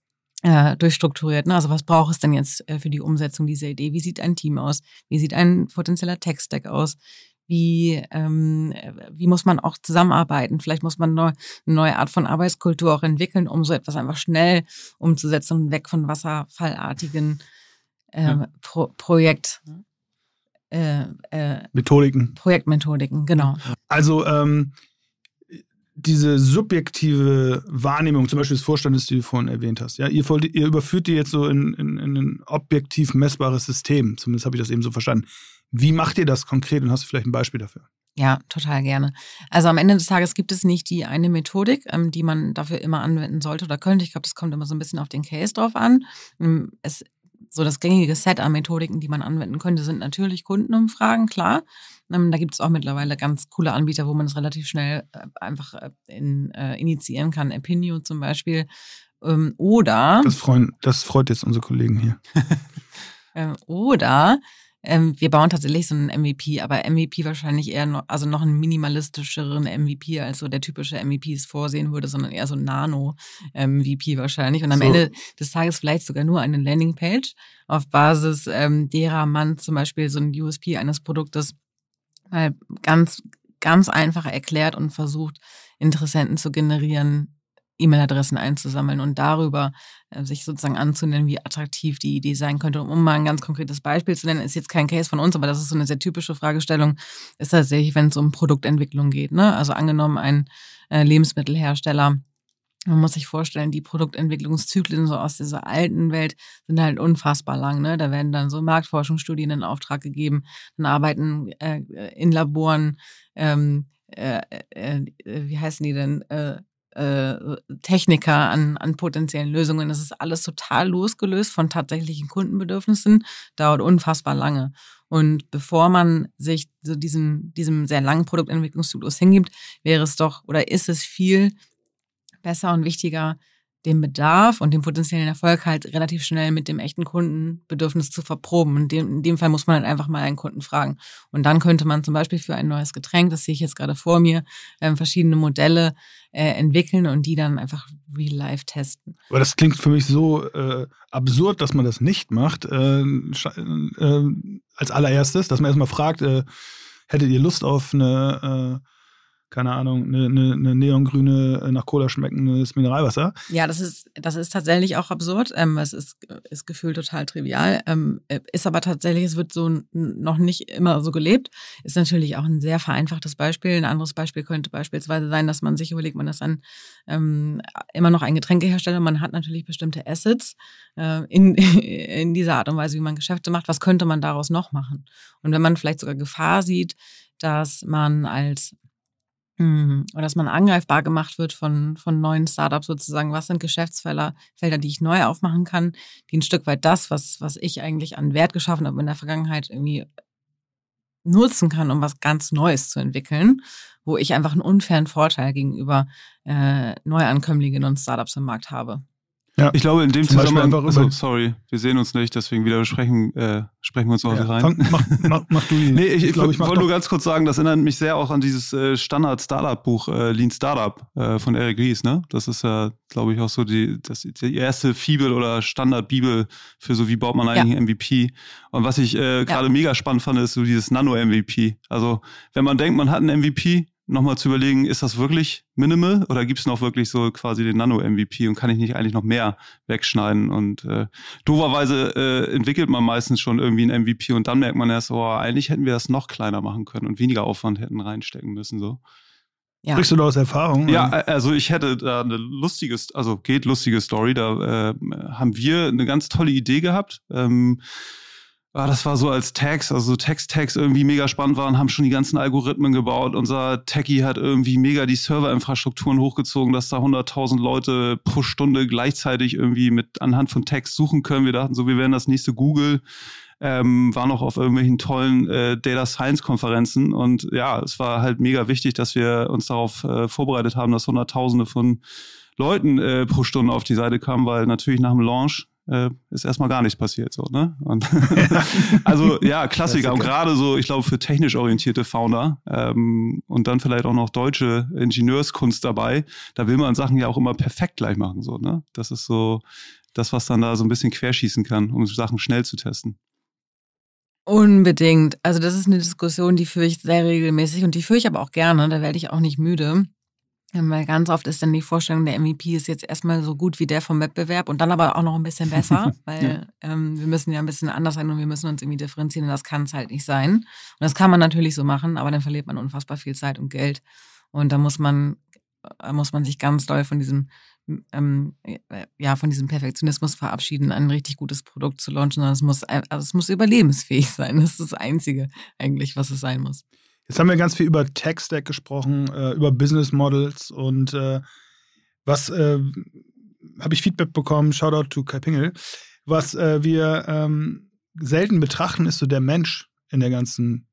äh, durchstrukturiert. Ne? Also was braucht es denn jetzt äh, für die Umsetzung dieser Idee? Wie sieht ein Team aus? Wie sieht ein potenzieller Tech-Stack aus? Wie, ähm, wie muss man auch zusammenarbeiten. Vielleicht muss man eine neue Art von Arbeitskultur auch entwickeln, um so etwas einfach schnell umzusetzen und weg von wasserfallartigen äh, ja. Pro Projekt. Äh, äh, Methodiken. Projektmethodiken, genau. Also ähm, diese subjektive Wahrnehmung, zum Beispiel des Vorstandes, die du vorhin erwähnt hast, ja, ihr, ihr überführt die jetzt so in, in, in ein objektiv messbares System. Zumindest habe ich das eben so verstanden. Wie macht ihr das konkret und hast du vielleicht ein Beispiel dafür? Ja, total gerne. Also am Ende des Tages gibt es nicht die eine Methodik, ähm, die man dafür immer anwenden sollte oder könnte. Ich glaube, das kommt immer so ein bisschen auf den Case drauf an. Ähm, es, so das gängige Set an Methodiken, die man anwenden könnte, sind natürlich Kundenumfragen, klar. Ähm, da gibt es auch mittlerweile ganz coole Anbieter, wo man es relativ schnell äh, einfach äh, in, äh, initiieren kann. Opinio zum Beispiel. Ähm, oder. Das, freuen, das freut jetzt unsere Kollegen hier. Ähm, oder ähm, wir bauen tatsächlich so einen MVP, aber MVP wahrscheinlich eher noch, also noch einen minimalistischeren MVP, als so der typische MVP es vorsehen würde, sondern eher so ein Nano-MVP wahrscheinlich. Und am so. Ende des Tages vielleicht sogar nur eine Landingpage, auf Basis ähm, derer man zum Beispiel so ein USP eines Produktes mal ganz, ganz einfach erklärt und versucht, Interessenten zu generieren, E-Mail-Adressen einzusammeln und darüber äh, sich sozusagen anzunennen, wie attraktiv die Idee sein könnte. Um mal ein ganz konkretes Beispiel zu nennen, ist jetzt kein Case von uns, aber das ist so eine sehr typische Fragestellung, ist tatsächlich, wenn es um Produktentwicklung geht. Ne? Also angenommen, ein äh, Lebensmittelhersteller man muss sich vorstellen, die Produktentwicklungszyklen so aus dieser alten Welt sind halt unfassbar lang. Ne? Da werden dann so Marktforschungsstudien in Auftrag gegeben, dann arbeiten äh, in Laboren, ähm, äh, äh, wie heißen die denn, äh, Techniker an, an potenziellen Lösungen. Das ist alles total losgelöst von tatsächlichen Kundenbedürfnissen, dauert unfassbar lange. Und bevor man sich so diesem, diesem sehr langen Produktentwicklungszyklus hingibt, wäre es doch oder ist es viel besser und wichtiger, den Bedarf und den potenziellen Erfolg halt relativ schnell mit dem echten Kundenbedürfnis zu verproben. In dem, in dem Fall muss man halt einfach mal einen Kunden fragen. Und dann könnte man zum Beispiel für ein neues Getränk, das sehe ich jetzt gerade vor mir, äh, verschiedene Modelle äh, entwickeln und die dann einfach real life testen. Aber das klingt für mich so äh, absurd, dass man das nicht macht. Äh, äh, als allererstes, dass man erstmal fragt, äh, hättet ihr Lust auf eine keine Ahnung, eine, eine, eine neongrüne, äh, nach Cola schmeckendes Mineralwasser. Ja, das ist, das ist tatsächlich auch absurd. Ähm, es ist, ist gefühlt total trivial. Ähm, ist aber tatsächlich, es wird so noch nicht immer so gelebt. Ist natürlich auch ein sehr vereinfachtes Beispiel. Ein anderes Beispiel könnte beispielsweise sein, dass man sich überlegt, man ist ein, ähm, immer noch ein Getränkehersteller. Man hat natürlich bestimmte Assets äh, in, in dieser Art und Weise, wie man Geschäfte macht. Was könnte man daraus noch machen? Und wenn man vielleicht sogar Gefahr sieht, dass man als Mhm. Oder dass man angreifbar gemacht wird von, von neuen Startups sozusagen. Was sind Geschäftsfelder, Felder, die ich neu aufmachen kann, die ein Stück weit das, was, was ich eigentlich an Wert geschaffen habe in der Vergangenheit, irgendwie nutzen kann, um was ganz Neues zu entwickeln, wo ich einfach einen unfairen Vorteil gegenüber äh, Neuankömmlingen und Startups im Markt habe. Ja. Ich glaube, in dem Zum Zusammenhang, also, sorry, wir sehen uns nicht, deswegen wieder sprechen, äh, sprechen wir uns noch ja, rein. Fang, mach, mach, mach, du die. nee, ich, ich, ich wollte nur ganz kurz sagen, das erinnert mich sehr auch an dieses äh, Standard-Startup-Buch äh, Lean Startup äh, von Eric Ries, ne? Das ist ja, glaube ich, auch so die, das, die erste Fibel oder Standard-Bibel für so, wie baut man eigentlich ja. ein MVP. Und was ich äh, gerade ja. mega spannend fand, ist so dieses Nano-MVP. Also, wenn man denkt, man hat einen MVP, nochmal zu überlegen, ist das wirklich minimal oder gibt es noch wirklich so quasi den Nano-MVP und kann ich nicht eigentlich noch mehr wegschneiden? Und äh, doverweise äh, entwickelt man meistens schon irgendwie ein MVP und dann merkt man erst, oh, eigentlich hätten wir das noch kleiner machen können und weniger Aufwand hätten reinstecken müssen. So. Ja. Sprichst du da aus Erfahrung? Ja, also ich hätte da eine lustige, also geht lustige Story. Da äh, haben wir eine ganz tolle Idee gehabt. Ähm, Ah, das war so als Tags, also Text-Tags irgendwie mega spannend waren, haben schon die ganzen Algorithmen gebaut. Unser Techie hat irgendwie mega die Serverinfrastrukturen hochgezogen, dass da 100.000 Leute pro Stunde gleichzeitig irgendwie mit anhand von Text suchen können. Wir dachten so, wir werden das nächste Google. Ähm, war noch auf irgendwelchen tollen äh, Data Science Konferenzen und ja, es war halt mega wichtig, dass wir uns darauf äh, vorbereitet haben, dass Hunderttausende von Leuten äh, pro Stunde auf die Seite kamen, weil natürlich nach dem Launch äh, ist erstmal gar nichts passiert. So, ne? Und also ja, Klassiker. Und gerade so, ich glaube, für technisch orientierte Founder ähm, und dann vielleicht auch noch deutsche Ingenieurskunst dabei, da will man Sachen ja auch immer perfekt gleich machen. So, ne? Das ist so das, was dann da so ein bisschen querschießen kann, um Sachen schnell zu testen. Unbedingt. Also das ist eine Diskussion, die führe ich sehr regelmäßig und die führe ich aber auch gerne. Da werde ich auch nicht müde. Weil ganz oft ist dann die Vorstellung, der MVP ist jetzt erstmal so gut wie der vom Wettbewerb und dann aber auch noch ein bisschen besser, weil ja. ähm, wir müssen ja ein bisschen anders sein und wir müssen uns irgendwie differenzieren und das kann es halt nicht sein. Und das kann man natürlich so machen, aber dann verliert man unfassbar viel Zeit und Geld. Und da muss man, muss man sich ganz doll von diesem, ähm, ja, von diesem Perfektionismus verabschieden, ein richtig gutes Produkt zu launchen, sondern es muss, also es muss überlebensfähig sein. Das ist das Einzige eigentlich, was es sein muss. Jetzt haben wir ganz viel über Tech-Stack gesprochen, äh, über Business Models und äh, was äh, habe ich Feedback bekommen, Shoutout to Kai Pingel, was äh, wir ähm, selten betrachten, ist so der Mensch in der ganzen,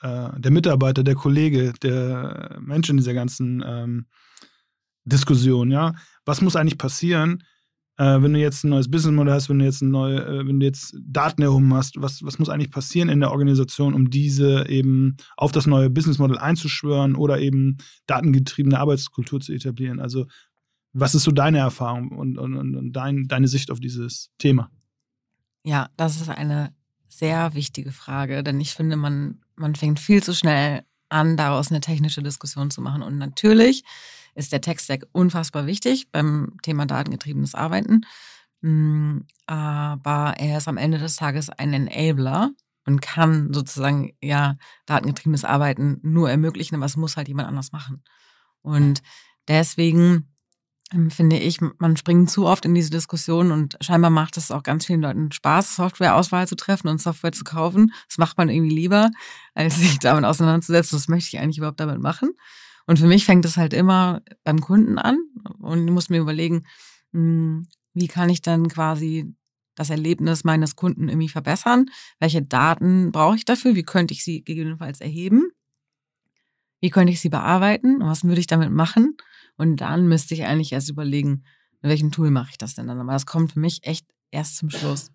äh, der Mitarbeiter, der Kollege, der Mensch in dieser ganzen ähm, Diskussion, ja. Was muss eigentlich passieren, äh, wenn du jetzt ein neues Businessmodell hast, wenn du jetzt neue, äh, wenn du jetzt Daten erhoben hast, was, was muss eigentlich passieren in der Organisation, um diese eben auf das neue Businessmodell einzuschwören oder eben datengetriebene Arbeitskultur zu etablieren? Also, was ist so deine Erfahrung und, und, und dein, deine Sicht auf dieses Thema? Ja, das ist eine sehr wichtige Frage, denn ich finde, man, man fängt viel zu schnell an, daraus eine technische Diskussion zu machen. Und natürlich ist der Tech-Stack unfassbar wichtig beim Thema datengetriebenes Arbeiten. Mm, aber er ist am Ende des Tages ein Enabler und kann sozusagen ja datengetriebenes Arbeiten nur ermöglichen, aber es muss halt jemand anders machen. Und deswegen ähm, finde ich, man springt zu oft in diese Diskussion und scheinbar macht es auch ganz vielen Leuten Spaß, Softwareauswahl zu treffen und Software zu kaufen. Das macht man irgendwie lieber, als sich damit auseinanderzusetzen. Was möchte ich eigentlich überhaupt damit machen? Und für mich fängt es halt immer beim Kunden an und ich muss mir überlegen, hm, wie kann ich dann quasi das Erlebnis meines Kunden irgendwie verbessern? Welche Daten brauche ich dafür? Wie könnte ich sie gegebenenfalls erheben? Wie könnte ich sie bearbeiten? was würde ich damit machen? Und dann müsste ich eigentlich erst überlegen, mit welchem Tool mache ich das denn dann? Aber das kommt für mich echt erst zum Schluss.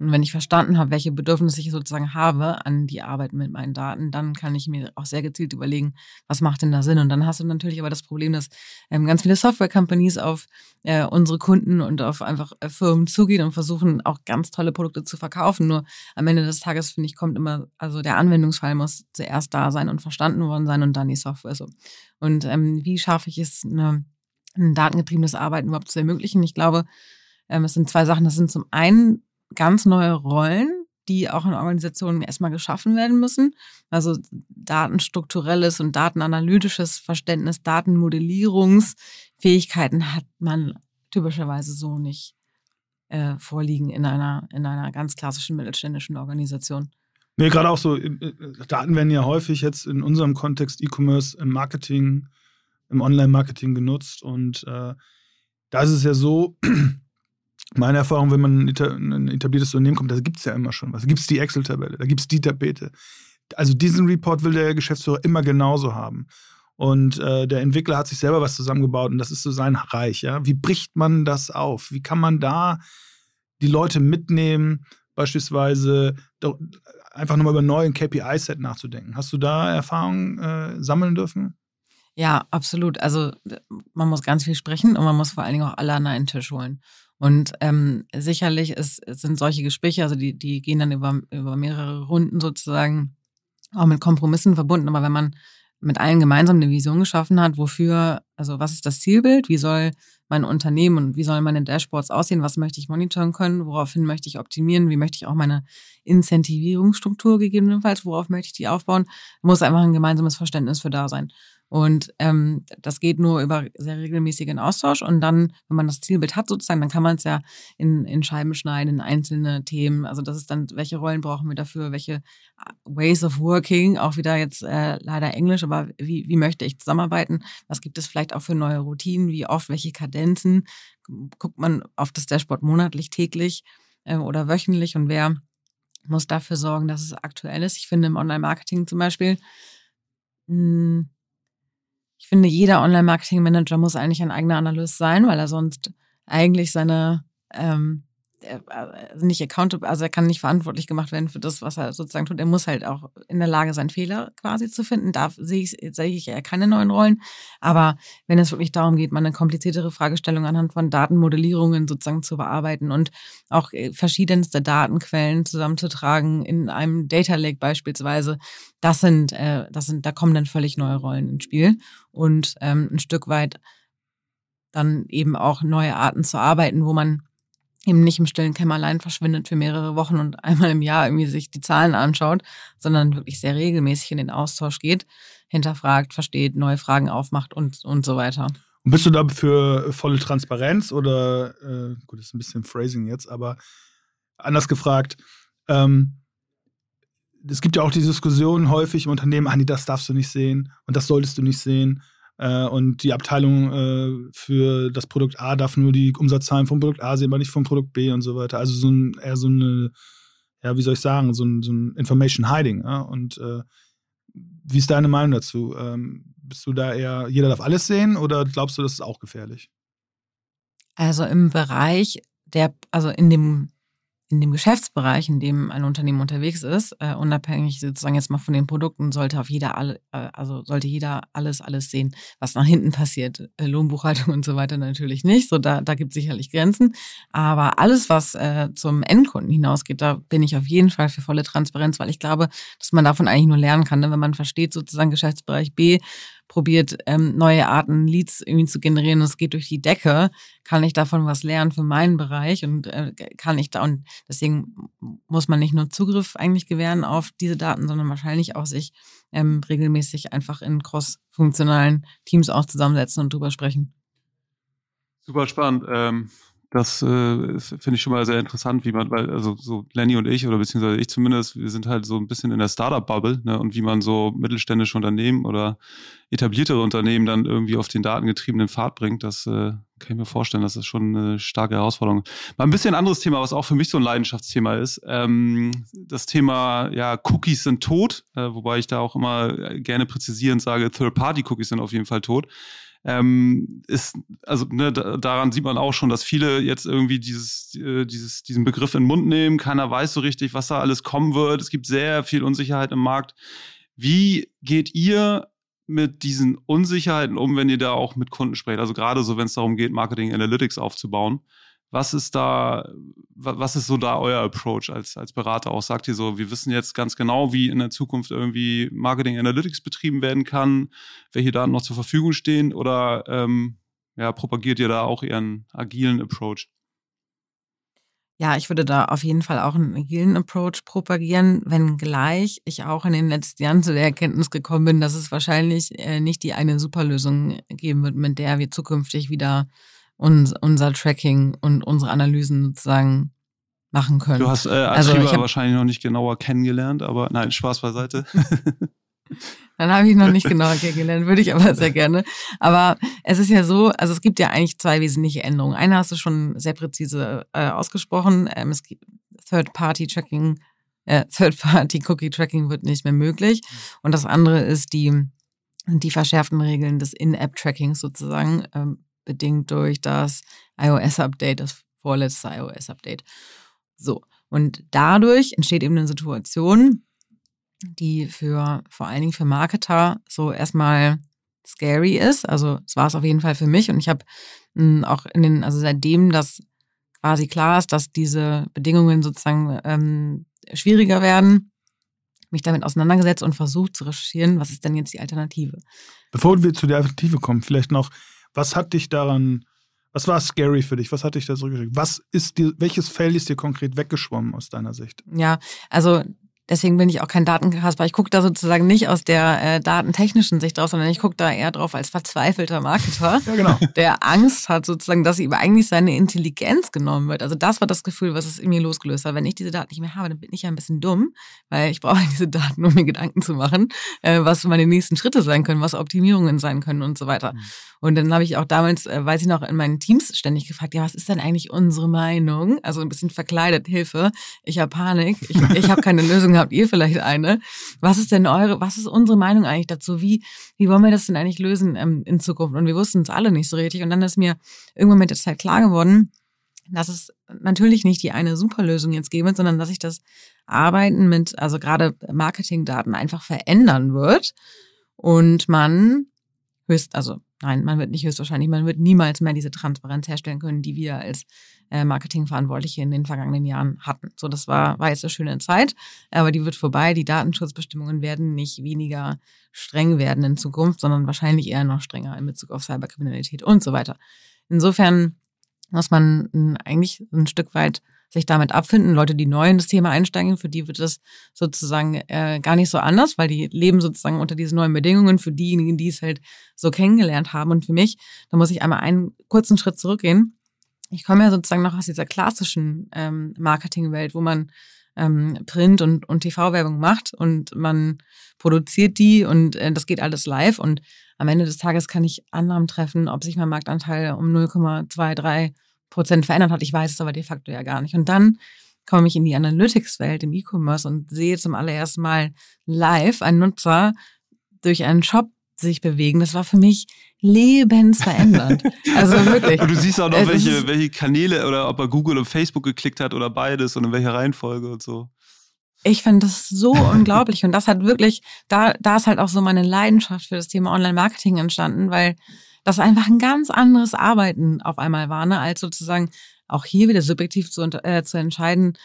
Und wenn ich verstanden habe, welche Bedürfnisse ich sozusagen habe an die Arbeit mit meinen Daten, dann kann ich mir auch sehr gezielt überlegen, was macht denn da Sinn? Und dann hast du natürlich aber das Problem, dass ähm, ganz viele Software-Companies auf äh, unsere Kunden und auf einfach äh, Firmen zugehen und versuchen auch ganz tolle Produkte zu verkaufen. Nur am Ende des Tages, finde ich, kommt immer, also der Anwendungsfall muss zuerst da sein und verstanden worden sein und dann die Software so. Und ähm, wie schaffe ich es, eine, ein datengetriebenes Arbeiten überhaupt zu ermöglichen? Ich glaube, ähm, es sind zwei Sachen. Das sind zum einen ganz neue Rollen, die auch in Organisationen erstmal geschaffen werden müssen. Also datenstrukturelles und datenanalytisches Verständnis, Datenmodellierungsfähigkeiten hat man typischerweise so nicht äh, vorliegen in einer, in einer ganz klassischen mittelständischen Organisation. Nee, gerade auch so, äh, Daten werden ja häufig jetzt in unserem Kontext E-Commerce im Marketing, im Online-Marketing genutzt. Und äh, da ist es ja so, meine Erfahrung, wenn man in ein etabliertes Unternehmen kommt, da gibt es ja immer schon was. Da gibt es die Excel-Tabelle, da gibt es die Tapete. Also diesen Report will der Geschäftsführer immer genauso haben. und äh, der Entwickler hat sich selber was zusammengebaut und das ist so sein Reich. Ja? Wie bricht man das auf? Wie kann man da die Leute mitnehmen, beispielsweise einfach nochmal über neuen KPI-Set nachzudenken? Hast du da Erfahrungen äh, sammeln dürfen? Ja, absolut. Also man muss ganz viel sprechen und man muss vor allen Dingen auch alle an einen Tisch holen. Und ähm, sicherlich ist, sind solche Gespräche, also die, die gehen dann über, über mehrere Runden sozusagen auch mit Kompromissen verbunden. Aber wenn man mit allen gemeinsam eine Vision geschaffen hat, wofür, also was ist das Zielbild, wie soll mein Unternehmen und wie sollen meine Dashboards aussehen, was möchte ich monitoren können, woraufhin möchte ich optimieren, wie möchte ich auch meine Incentivierungsstruktur gegebenenfalls, worauf möchte ich die aufbauen, muss einfach ein gemeinsames Verständnis für da sein. Und ähm, das geht nur über sehr regelmäßigen Austausch. Und dann, wenn man das Zielbild hat, sozusagen, dann kann man es ja in, in Scheiben schneiden, in einzelne Themen. Also das ist dann, welche Rollen brauchen wir dafür, welche äh, Ways of Working, auch wieder jetzt äh, leider Englisch, aber wie, wie möchte ich zusammenarbeiten? Was gibt es vielleicht auch für neue Routinen? Wie oft, welche Kadenzen? Guckt man auf das Dashboard monatlich, täglich äh, oder wöchentlich und wer muss dafür sorgen, dass es aktuell ist? Ich finde im Online-Marketing zum Beispiel, mh, hm, ich finde, jeder Online-Marketing-Manager muss eigentlich ein eigener Analyst sein, weil er sonst eigentlich seine ähm, also nicht accountable, also er kann nicht verantwortlich gemacht werden für das, was er sozusagen tut. Er muss halt auch in der Lage sein, Fehler quasi zu finden. Da sehe ich, sehe ich ja keine neuen Rollen. Aber wenn es wirklich darum geht, mal eine kompliziertere Fragestellung anhand von Datenmodellierungen sozusagen zu bearbeiten und auch äh, verschiedenste Datenquellen zusammenzutragen in einem Data Lake beispielsweise, das sind, äh, das sind, da kommen dann völlig neue Rollen ins Spiel und ähm, ein Stück weit dann eben auch neue Arten zu arbeiten, wo man eben nicht im stillen Kämmerlein verschwindet für mehrere Wochen und einmal im Jahr irgendwie sich die Zahlen anschaut, sondern wirklich sehr regelmäßig in den Austausch geht, hinterfragt, versteht, neue Fragen aufmacht und, und so weiter. Und bist du da für volle Transparenz oder, äh, gut, das ist ein bisschen Phrasing jetzt, aber anders gefragt, ähm, es gibt ja auch die Diskussion häufig im Unternehmen, ah das darfst du nicht sehen und das solltest du nicht sehen. Äh, und die Abteilung äh, für das Produkt A darf nur die Umsatzzahlen vom Produkt A sehen, aber nicht vom Produkt B und so weiter. Also so ein, eher so eine, ja, wie soll ich sagen, so ein, so ein Information Hiding. Ja? Und äh, wie ist deine Meinung dazu? Ähm, bist du da eher, jeder darf alles sehen oder glaubst du, das ist auch gefährlich? Also im Bereich der, also in dem in dem Geschäftsbereich, in dem ein Unternehmen unterwegs ist, äh, unabhängig sozusagen jetzt mal von den Produkten, sollte auf jeder alle, äh, also sollte jeder alles, alles sehen, was nach hinten passiert. Äh, Lohnbuchhaltung und so weiter natürlich nicht. So, da, da gibt es sicherlich Grenzen. Aber alles, was äh, zum Endkunden hinausgeht, da bin ich auf jeden Fall für volle Transparenz, weil ich glaube, dass man davon eigentlich nur lernen kann, ne? wenn man versteht, sozusagen Geschäftsbereich B probiert, ähm, neue Arten Leads irgendwie zu generieren es geht durch die Decke, kann ich davon was lernen für meinen Bereich und äh, kann ich da und deswegen muss man nicht nur Zugriff eigentlich gewähren auf diese Daten, sondern wahrscheinlich auch sich ähm, regelmäßig einfach in cross-funktionalen Teams auch zusammensetzen und drüber sprechen. Super spannend. Ähm das äh, finde ich schon mal sehr interessant, wie man, weil, also so Lenny und ich, oder beziehungsweise ich zumindest, wir sind halt so ein bisschen in der Startup-Bubble, ne, und wie man so mittelständische Unternehmen oder etabliertere Unternehmen dann irgendwie auf den datengetriebenen Pfad bringt, das äh, kann ich mir vorstellen, das ist schon eine starke Herausforderung. Mal ein bisschen anderes Thema, was auch für mich so ein Leidenschaftsthema ist. Ähm, das Thema, ja, Cookies sind tot, äh, wobei ich da auch immer gerne präzisierend sage, Third-Party-Cookies sind auf jeden Fall tot ähm, ist, also ne, daran sieht man auch schon, dass viele jetzt irgendwie dieses, äh, dieses, diesen Begriff in den Mund nehmen. Keiner weiß so richtig, was da alles kommen wird. Es gibt sehr viel Unsicherheit im Markt. Wie geht ihr mit diesen Unsicherheiten um, wenn ihr da auch mit Kunden sprecht? Also gerade so, wenn es darum geht, Marketing Analytics aufzubauen. Was ist da, was ist so da euer Approach als, als Berater auch? Sagt ihr so, wir wissen jetzt ganz genau, wie in der Zukunft irgendwie Marketing Analytics betrieben werden kann, welche Daten noch zur Verfügung stehen oder ähm, ja, propagiert ihr da auch einen agilen Approach? Ja, ich würde da auf jeden Fall auch einen agilen Approach propagieren, wenngleich ich auch in den letzten Jahren zu der Erkenntnis gekommen bin, dass es wahrscheinlich äh, nicht die eine Superlösung geben wird, mit der wir zukünftig wieder uns, unser Tracking und unsere Analysen sozusagen machen können. Du hast äh, also wahrscheinlich noch nicht genauer kennengelernt, aber nein, Spaß beiseite. Dann habe ich noch nicht genauer kennengelernt, würde ich aber sehr gerne. Aber es ist ja so, also es gibt ja eigentlich zwei wesentliche Änderungen. Eine hast du schon sehr präzise äh, ausgesprochen. Ähm, es gibt die verschärften Regeln des In-App-Trackings sozusagen, ähm, bedingt durch das iOS-Update, das vorletzte iOS-Update. So, und dadurch entsteht eben eine Situation, die für vor allen Dingen für Marketer so erstmal scary ist. Also es war es auf jeden Fall für mich und ich habe hm, auch in den, also seitdem das quasi klar ist, dass diese Bedingungen sozusagen ähm, schwieriger werden, mich damit auseinandergesetzt und versucht zu recherchieren, was ist denn jetzt die Alternative. Bevor wir zu der Alternative kommen, vielleicht noch, was hat dich daran, was war scary für dich? Was hat dich da zurückgeschickt? Was ist dir, welches Feld ist dir konkret weggeschwommen aus deiner Sicht? Ja, also Deswegen bin ich auch kein Datenkasper. Ich gucke da sozusagen nicht aus der äh, datentechnischen Sicht drauf, sondern ich gucke da eher drauf als verzweifelter Marketer, ja, genau. der Angst hat sozusagen, dass ihm eigentlich seine Intelligenz genommen wird. Also das war das Gefühl, was es in mir losgelöst hat. Wenn ich diese Daten nicht mehr habe, dann bin ich ja ein bisschen dumm, weil ich brauche diese Daten, um mir Gedanken zu machen, äh, was meine nächsten Schritte sein können, was Optimierungen sein können und so weiter. Mhm. Und dann habe ich auch damals, äh, weiß ich noch, in meinen Teams ständig gefragt, ja, was ist denn eigentlich unsere Meinung? Also ein bisschen verkleidet, Hilfe. Ich habe Panik, ich, ich habe keine Lösung habt ihr vielleicht eine? Was ist denn eure, was ist unsere Meinung eigentlich dazu? Wie, wie wollen wir das denn eigentlich lösen ähm, in Zukunft? Und wir wussten es alle nicht so richtig. Und dann ist mir irgendwann mit der Zeit klar geworden, dass es natürlich nicht die eine Superlösung jetzt geben wird, sondern dass sich das Arbeiten mit, also gerade Marketingdaten einfach verändern wird und man höchst, also nein, man wird nicht höchstwahrscheinlich, man wird niemals mehr diese Transparenz herstellen können, die wir als Marketingverantwortliche in den vergangenen Jahren hatten. So, das war, war jetzt eine schöne Zeit, aber die wird vorbei. Die Datenschutzbestimmungen werden nicht weniger streng werden in Zukunft, sondern wahrscheinlich eher noch strenger in Bezug auf Cyberkriminalität und so weiter. Insofern muss man eigentlich ein Stück weit sich damit abfinden. Leute, die neu in das Thema einsteigen, für die wird es sozusagen äh, gar nicht so anders, weil die leben sozusagen unter diesen neuen Bedingungen. Für diejenigen, die es halt so kennengelernt haben und für mich, da muss ich einmal einen kurzen Schritt zurückgehen ich komme ja sozusagen noch aus dieser klassischen ähm, Marketingwelt, wo man ähm, Print- und, und TV-Werbung macht und man produziert die und äh, das geht alles live und am Ende des Tages kann ich Annahmen treffen, ob sich mein Marktanteil um 0,23 Prozent verändert hat. Ich weiß es aber de facto ja gar nicht. Und dann komme ich in die Analytics-Welt im E-Commerce und sehe zum allerersten Mal live einen Nutzer durch einen Shop sich bewegen. Das war für mich lebensverändernd. Also wirklich. Und du siehst auch noch, welche, welche Kanäle oder ob er Google und Facebook geklickt hat oder beides und in welcher Reihenfolge und so. Ich finde das so unglaublich und das hat wirklich, da, da ist halt auch so meine Leidenschaft für das Thema Online-Marketing entstanden, weil das einfach ein ganz anderes Arbeiten auf einmal war, ne, als sozusagen auch hier wieder subjektiv zu, äh, zu entscheiden,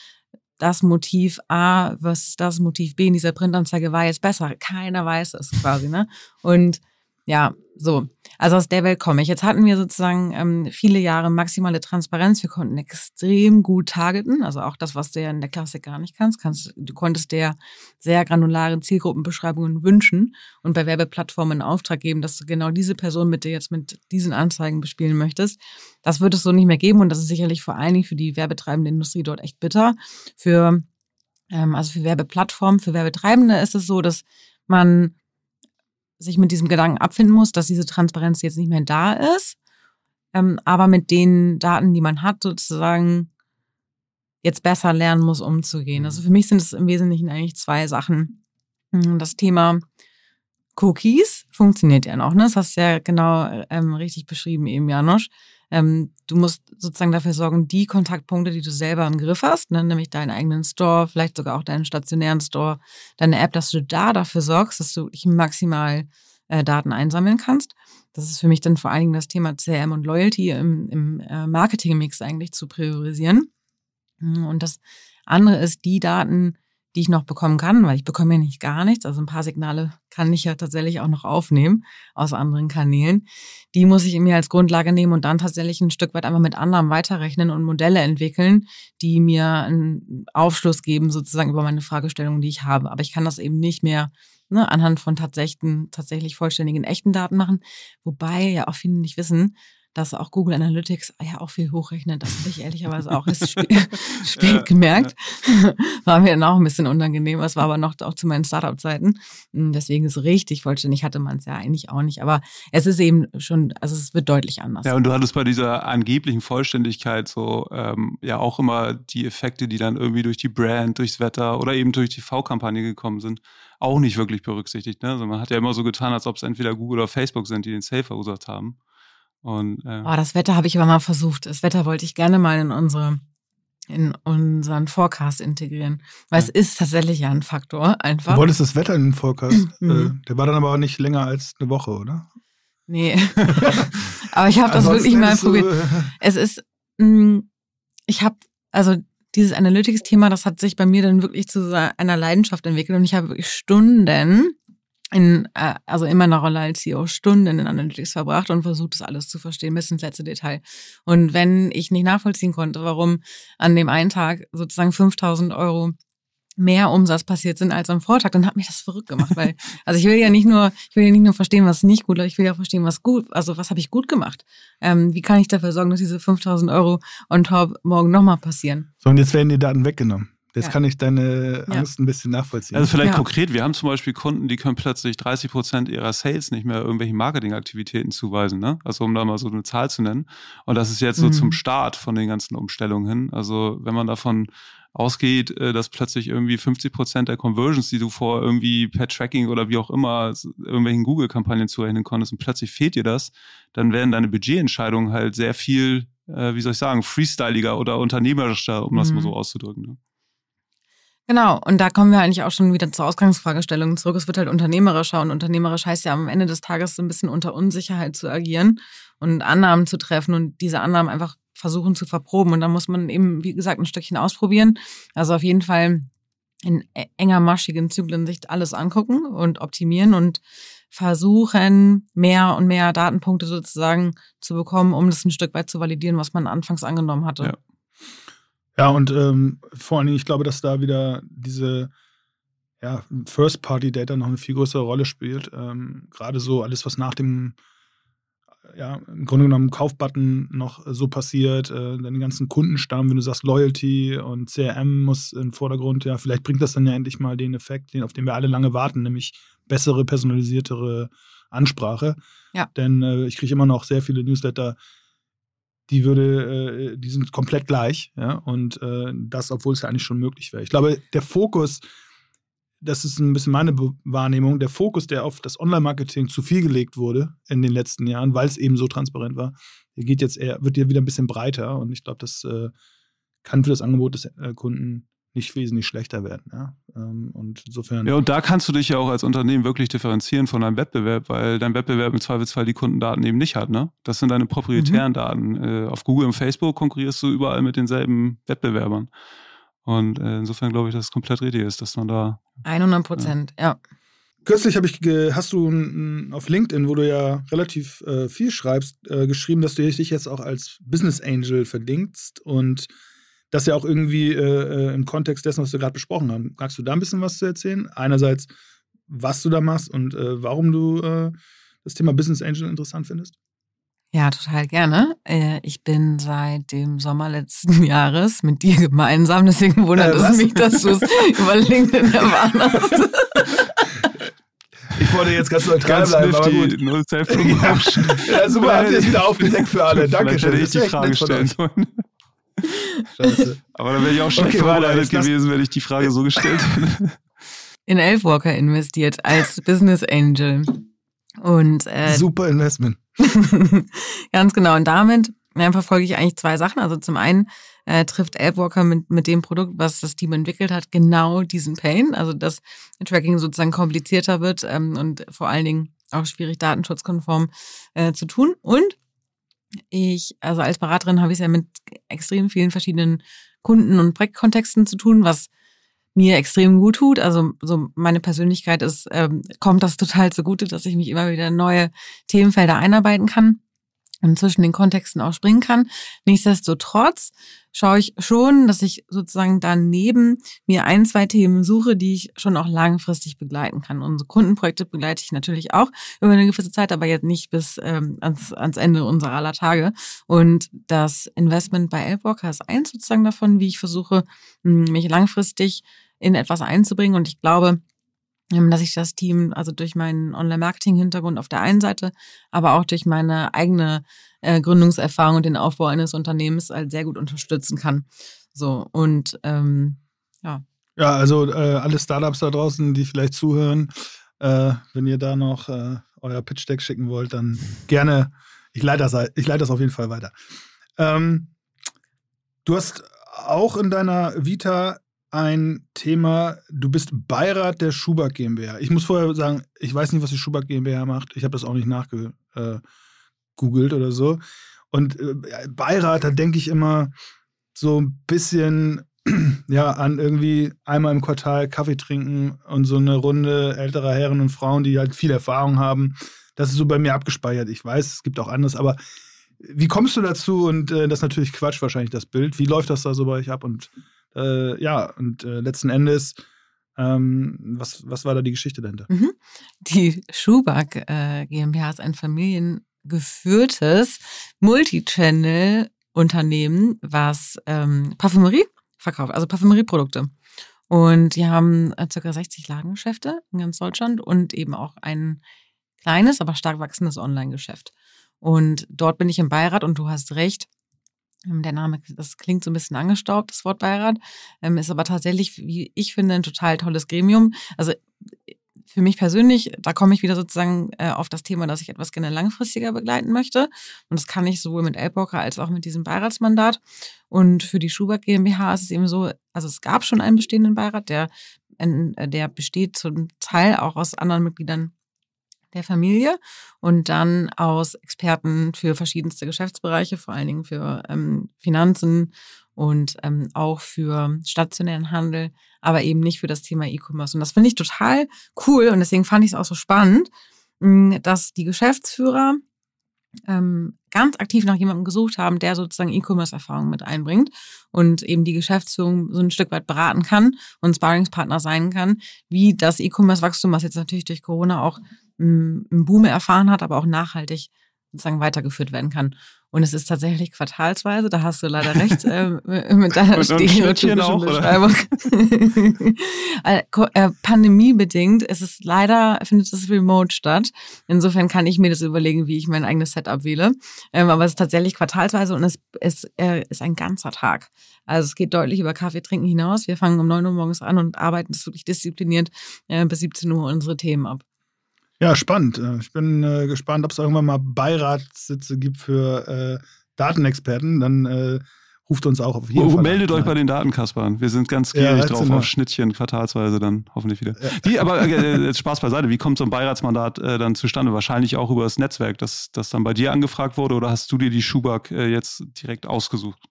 das Motiv A was das Motiv B in dieser Printanzeige war jetzt besser. Keiner weiß es quasi, ne? Und ja, so. Also aus der Welt komme ich. Jetzt hatten wir sozusagen ähm, viele Jahre maximale Transparenz. Wir konnten extrem gut targeten. Also auch das, was du ja in der Klassik gar nicht kannst. kannst du konntest der sehr granulare Zielgruppenbeschreibungen wünschen und bei Werbeplattformen einen Auftrag geben, dass du genau diese Person mit dir jetzt mit diesen Anzeigen bespielen möchtest. Das wird es so nicht mehr geben und das ist sicherlich vor allen Dingen für die werbetreibende Industrie dort echt bitter. Für ähm, also für Werbeplattformen, für Werbetreibende ist es so, dass man sich mit diesem Gedanken abfinden muss, dass diese Transparenz jetzt nicht mehr da ist, ähm, aber mit den Daten, die man hat, sozusagen jetzt besser lernen muss, umzugehen. Also für mich sind es im Wesentlichen eigentlich zwei Sachen. Hm, das Thema Cookies funktioniert ja noch, ne? Das hast du ja genau ähm, richtig beschrieben eben, Janosch. Ähm, du musst sozusagen dafür sorgen, die Kontaktpunkte, die du selber im Griff hast, ne, nämlich deinen eigenen Store, vielleicht sogar auch deinen stationären Store, deine App, dass du da dafür sorgst, dass du dich maximal äh, Daten einsammeln kannst. Das ist für mich dann vor allen Dingen das Thema CRM und Loyalty im, im äh, Marketingmix eigentlich zu priorisieren. Und das andere ist, die Daten, die ich noch bekommen kann, weil ich bekomme ja nicht gar nichts. Also ein paar Signale kann ich ja tatsächlich auch noch aufnehmen aus anderen Kanälen. Die muss ich mir als Grundlage nehmen und dann tatsächlich ein Stück weit einfach mit anderen weiterrechnen und Modelle entwickeln, die mir einen Aufschluss geben sozusagen über meine Fragestellungen, die ich habe. Aber ich kann das eben nicht mehr ne, anhand von tatsächlichen, tatsächlich vollständigen echten Daten machen. Wobei ja auch viele nicht wissen, dass auch Google Analytics ja auch viel hochrechnet. Das habe ich ehrlicherweise auch erst spät, spät ja, gemerkt. Ja. War mir dann auch ein bisschen unangenehm. Es war aber noch auch zu meinen Startup-Zeiten. Hm, deswegen ist richtig vollständig hatte man es ja eigentlich auch nicht. Aber es ist eben schon, also es wird deutlich anders. Ja, und du hattest bei dieser angeblichen Vollständigkeit so ähm, ja auch immer die Effekte, die dann irgendwie durch die Brand, durchs Wetter oder eben durch die V-Kampagne gekommen sind, auch nicht wirklich berücksichtigt. Ne? Also man hat ja immer so getan, als ob es entweder Google oder Facebook sind, die den Sale verursacht haben. Und, äh, oh, das Wetter habe ich aber mal versucht. Das Wetter wollte ich gerne mal in unsere in unseren Forecast integrieren. Weil ja. es ist tatsächlich ja ein Faktor einfach. Du wolltest das Wetter in den Forecast. Mhm. Äh, der war dann aber auch nicht länger als eine Woche, oder? Nee. aber ich habe das wirklich mal probiert. es ist, mh, mm, ich habe, also dieses Analytics-Thema, das hat sich bei mir dann wirklich zu einer Leidenschaft entwickelt und ich habe wirklich Stunden in, äh, also in meiner Rolle als CEO Stunden in Analytics verbracht und versucht, das alles zu verstehen, bis ins letzte Detail. Und wenn ich nicht nachvollziehen konnte, warum an dem einen Tag sozusagen 5000 Euro mehr Umsatz passiert sind als am Vortag, dann hat mich das verrückt gemacht, weil also ich will ja nicht nur ich will ja nicht nur verstehen, was nicht gut, ist, ich will ja verstehen, was gut, also was habe ich gut gemacht? Ähm, wie kann ich dafür sorgen, dass diese 5000 Euro on top morgen nochmal passieren? So und jetzt werden die Daten weggenommen. Jetzt ja. kann ich deine Angst ja. ein bisschen nachvollziehen. Also vielleicht ja. konkret, wir haben zum Beispiel Kunden, die können plötzlich 30 Prozent ihrer Sales nicht mehr irgendwelchen Marketingaktivitäten zuweisen, ne? Also um da mal so eine Zahl zu nennen. Und das ist jetzt so mhm. zum Start von den ganzen Umstellungen hin. Also wenn man davon ausgeht, äh, dass plötzlich irgendwie 50 Prozent der Conversions, die du vor irgendwie per Tracking oder wie auch immer irgendwelchen Google-Kampagnen zurechnen konntest und plötzlich fehlt dir das, dann werden deine Budgetentscheidungen halt sehr viel, äh, wie soll ich sagen, freestyliger oder unternehmerischer, um mhm. das mal so mhm. auszudrücken. Ne? Genau, und da kommen wir eigentlich auch schon wieder zur Ausgangsfragestellung zurück. Es wird halt unternehmerischer und unternehmerisch heißt ja am Ende des Tages so ein bisschen unter Unsicherheit zu agieren und Annahmen zu treffen und diese Annahmen einfach versuchen zu verproben. Und da muss man eben, wie gesagt, ein Stückchen ausprobieren. Also auf jeden Fall in e-, enger maschigen Zyklen sich alles angucken und optimieren und versuchen, mehr und mehr Datenpunkte sozusagen zu bekommen, um das ein Stück weit zu validieren, was man anfangs angenommen hatte. Ja. Ja, und ähm, vor allen Dingen, ich glaube, dass da wieder diese ja, First-Party-Data noch eine viel größere Rolle spielt. Ähm, Gerade so alles, was nach dem, ja, im Grunde genommen Kaufbutton noch so passiert, äh, den ganzen Kundenstamm, wenn du sagst Loyalty und CRM muss im Vordergrund, ja, vielleicht bringt das dann ja endlich mal den Effekt, den, auf den wir alle lange warten, nämlich bessere, personalisiertere Ansprache. Ja. Denn äh, ich kriege immer noch sehr viele Newsletter, die würde, äh, die sind komplett gleich, ja, und äh, das, obwohl es ja eigentlich schon möglich wäre. Ich glaube, der Fokus, das ist ein bisschen meine Wahrnehmung, der Fokus, der auf das Online-Marketing zu viel gelegt wurde in den letzten Jahren, weil es eben so transparent war, geht jetzt eher, wird ja wieder ein bisschen breiter und ich glaube, das äh, kann für das Angebot des äh, Kunden nicht wesentlich schlechter werden. Ja? Ähm, und insofern. Ja, und da kannst du dich ja auch als Unternehmen wirklich differenzieren von deinem Wettbewerb, weil dein Wettbewerb im Zweifelsfall die Kundendaten eben nicht hat. Ne? Das sind deine proprietären mhm. Daten. Äh, auf Google und Facebook konkurrierst du überall mit denselben Wettbewerbern. Und äh, insofern glaube ich, dass es komplett richtig ist, dass man da. 100 Prozent, ja. ja. Kürzlich habe ich, hast du auf LinkedIn, wo du ja relativ äh, viel schreibst, äh, geschrieben, dass du dich jetzt auch als Business Angel verdingst und das ja auch irgendwie äh, äh, im Kontext dessen, was wir gerade besprochen haben. Magst du da ein bisschen was zu erzählen? Einerseits, was du da machst und äh, warum du äh, das Thema Business Angel interessant findest? Ja, total gerne. Äh, ich bin seit dem Sommer letzten Jahres mit dir gemeinsam, deswegen wundert äh, es mich, dass du es über LinkedIn erfahren hast. Ich wollte jetzt ganz neutral ganz bleiben, nifty, aber gut. No ja, ja, super, habt ihr es wieder aufgedeckt für alle. Dankeschön. Hätte ich die Frage stellen sollen. Scheiße. Aber dann wäre ich auch schlecht okay, vorbereitet gewesen, wenn ich die Frage so gestellt hätte. In Elfwalker investiert als Business Angel. Und, äh, Super Investment. ganz genau. Und damit verfolge ich eigentlich zwei Sachen. Also zum einen äh, trifft Elfwalker mit, mit dem Produkt, was das Team entwickelt hat, genau diesen Pain. Also dass Tracking sozusagen komplizierter wird ähm, und vor allen Dingen auch schwierig datenschutzkonform äh, zu tun. Und ich, also als Beraterin habe ich es ja mit extrem vielen verschiedenen Kunden und Projektkontexten zu tun, was mir extrem gut tut. Also so meine Persönlichkeit ist, ähm, kommt das total zugute, dass ich mich immer wieder in neue Themenfelder einarbeiten kann. Zwischen den Kontexten auch springen kann. Nichtsdestotrotz schaue ich schon, dass ich sozusagen daneben mir ein, zwei Themen suche, die ich schon auch langfristig begleiten kann. Unsere Kundenprojekte begleite ich natürlich auch über eine gewisse Zeit, aber jetzt nicht bis ähm, ans, ans Ende unserer aller Tage. Und das Investment bei Elbwalker ist eins sozusagen davon, wie ich versuche, mich langfristig in etwas einzubringen. Und ich glaube, dass ich das Team, also durch meinen Online-Marketing-Hintergrund auf der einen Seite, aber auch durch meine eigene äh, Gründungserfahrung und den Aufbau eines Unternehmens halt sehr gut unterstützen kann. So, und ähm, ja. Ja, also äh, alle Startups da draußen, die vielleicht zuhören, äh, wenn ihr da noch äh, euer Pitch-Deck schicken wollt, dann gerne. Ich leite das, ich leite das auf jeden Fall weiter. Ähm, du hast auch in deiner Vita ein Thema, du bist Beirat der Schubert GmbH. Ich muss vorher sagen, ich weiß nicht, was die Schubert GmbH macht. Ich habe das auch nicht nachgegoogelt äh, oder so. Und äh, Beirat, da denke ich immer so ein bisschen ja, an irgendwie einmal im Quartal Kaffee trinken und so eine Runde älterer Herren und Frauen, die halt viel Erfahrung haben. Das ist so bei mir abgespeichert. Ich weiß, es gibt auch anderes, aber wie kommst du dazu? Und äh, das ist natürlich Quatsch, wahrscheinlich das Bild. Wie läuft das da so bei euch ab? Und äh, ja, und äh, letzten Endes, ähm, was, was war da die Geschichte dahinter? Mhm. Die Schuback äh, GmbH ist ein familiengeführtes Multichannel-Unternehmen, was ähm, Parfümerie verkauft, also Parfümerieprodukte. Und die haben äh, ca. 60 Ladengeschäfte in ganz Deutschland und eben auch ein kleines, aber stark wachsendes Online-Geschäft. Und dort bin ich im Beirat und du hast recht, ähm, der Name, das klingt so ein bisschen angestaubt, das Wort Beirat, ähm, ist aber tatsächlich, wie ich finde, ein total tolles Gremium. Also für mich persönlich, da komme ich wieder sozusagen äh, auf das Thema, dass ich etwas gerne langfristiger begleiten möchte. Und das kann ich sowohl mit Elbrocker als auch mit diesem Beiratsmandat. Und für die Schubert GmbH ist es eben so, also es gab schon einen bestehenden Beirat, der, der besteht zum Teil auch aus anderen Mitgliedern der Familie und dann aus Experten für verschiedenste Geschäftsbereiche, vor allen Dingen für ähm, Finanzen und ähm, auch für stationären Handel, aber eben nicht für das Thema E-Commerce. Und das finde ich total cool und deswegen fand ich es auch so spannend, hm, dass die Geschäftsführer ähm, ganz aktiv nach jemandem gesucht haben, der sozusagen E-Commerce-Erfahrung mit einbringt und eben die Geschäftsführung so ein Stück weit beraten kann und Sparringspartner sein kann, wie das E-Commerce-Wachstum, was jetzt natürlich durch Corona auch einen Boom erfahren hat, aber auch nachhaltig sozusagen weitergeführt werden kann. Und es ist tatsächlich quartalsweise, da hast du leider recht äh, mit deiner stereotypischen Beschreibung. Äh, äh, pandemiebedingt es ist leider, findet es remote statt. Insofern kann ich mir das überlegen, wie ich mein eigenes Setup wähle. Ähm, aber es ist tatsächlich quartalsweise und es, es äh, ist ein ganzer Tag. Also es geht deutlich über Kaffee trinken hinaus. Wir fangen um 9 Uhr morgens an und arbeiten das wirklich diszipliniert äh, bis 17 Uhr unsere Themen ab. Ja, spannend. Äh, ich bin äh, gespannt, ob es irgendwann mal Beiratssitze gibt für äh, Datenexperten. Dann äh, ruft uns auch auf jeden oh, Fall. Meldet an. euch bei den Datenkaspern. Wir sind ganz gierig ja, drauf auf Schnittchen, quartalsweise dann hoffentlich wieder. Ja. Wie, aber äh, jetzt Spaß beiseite, wie kommt so ein Beiratsmandat äh, dann zustande? Wahrscheinlich auch über das Netzwerk, das, das dann bei dir angefragt wurde oder hast du dir die Schubak äh, jetzt direkt ausgesucht?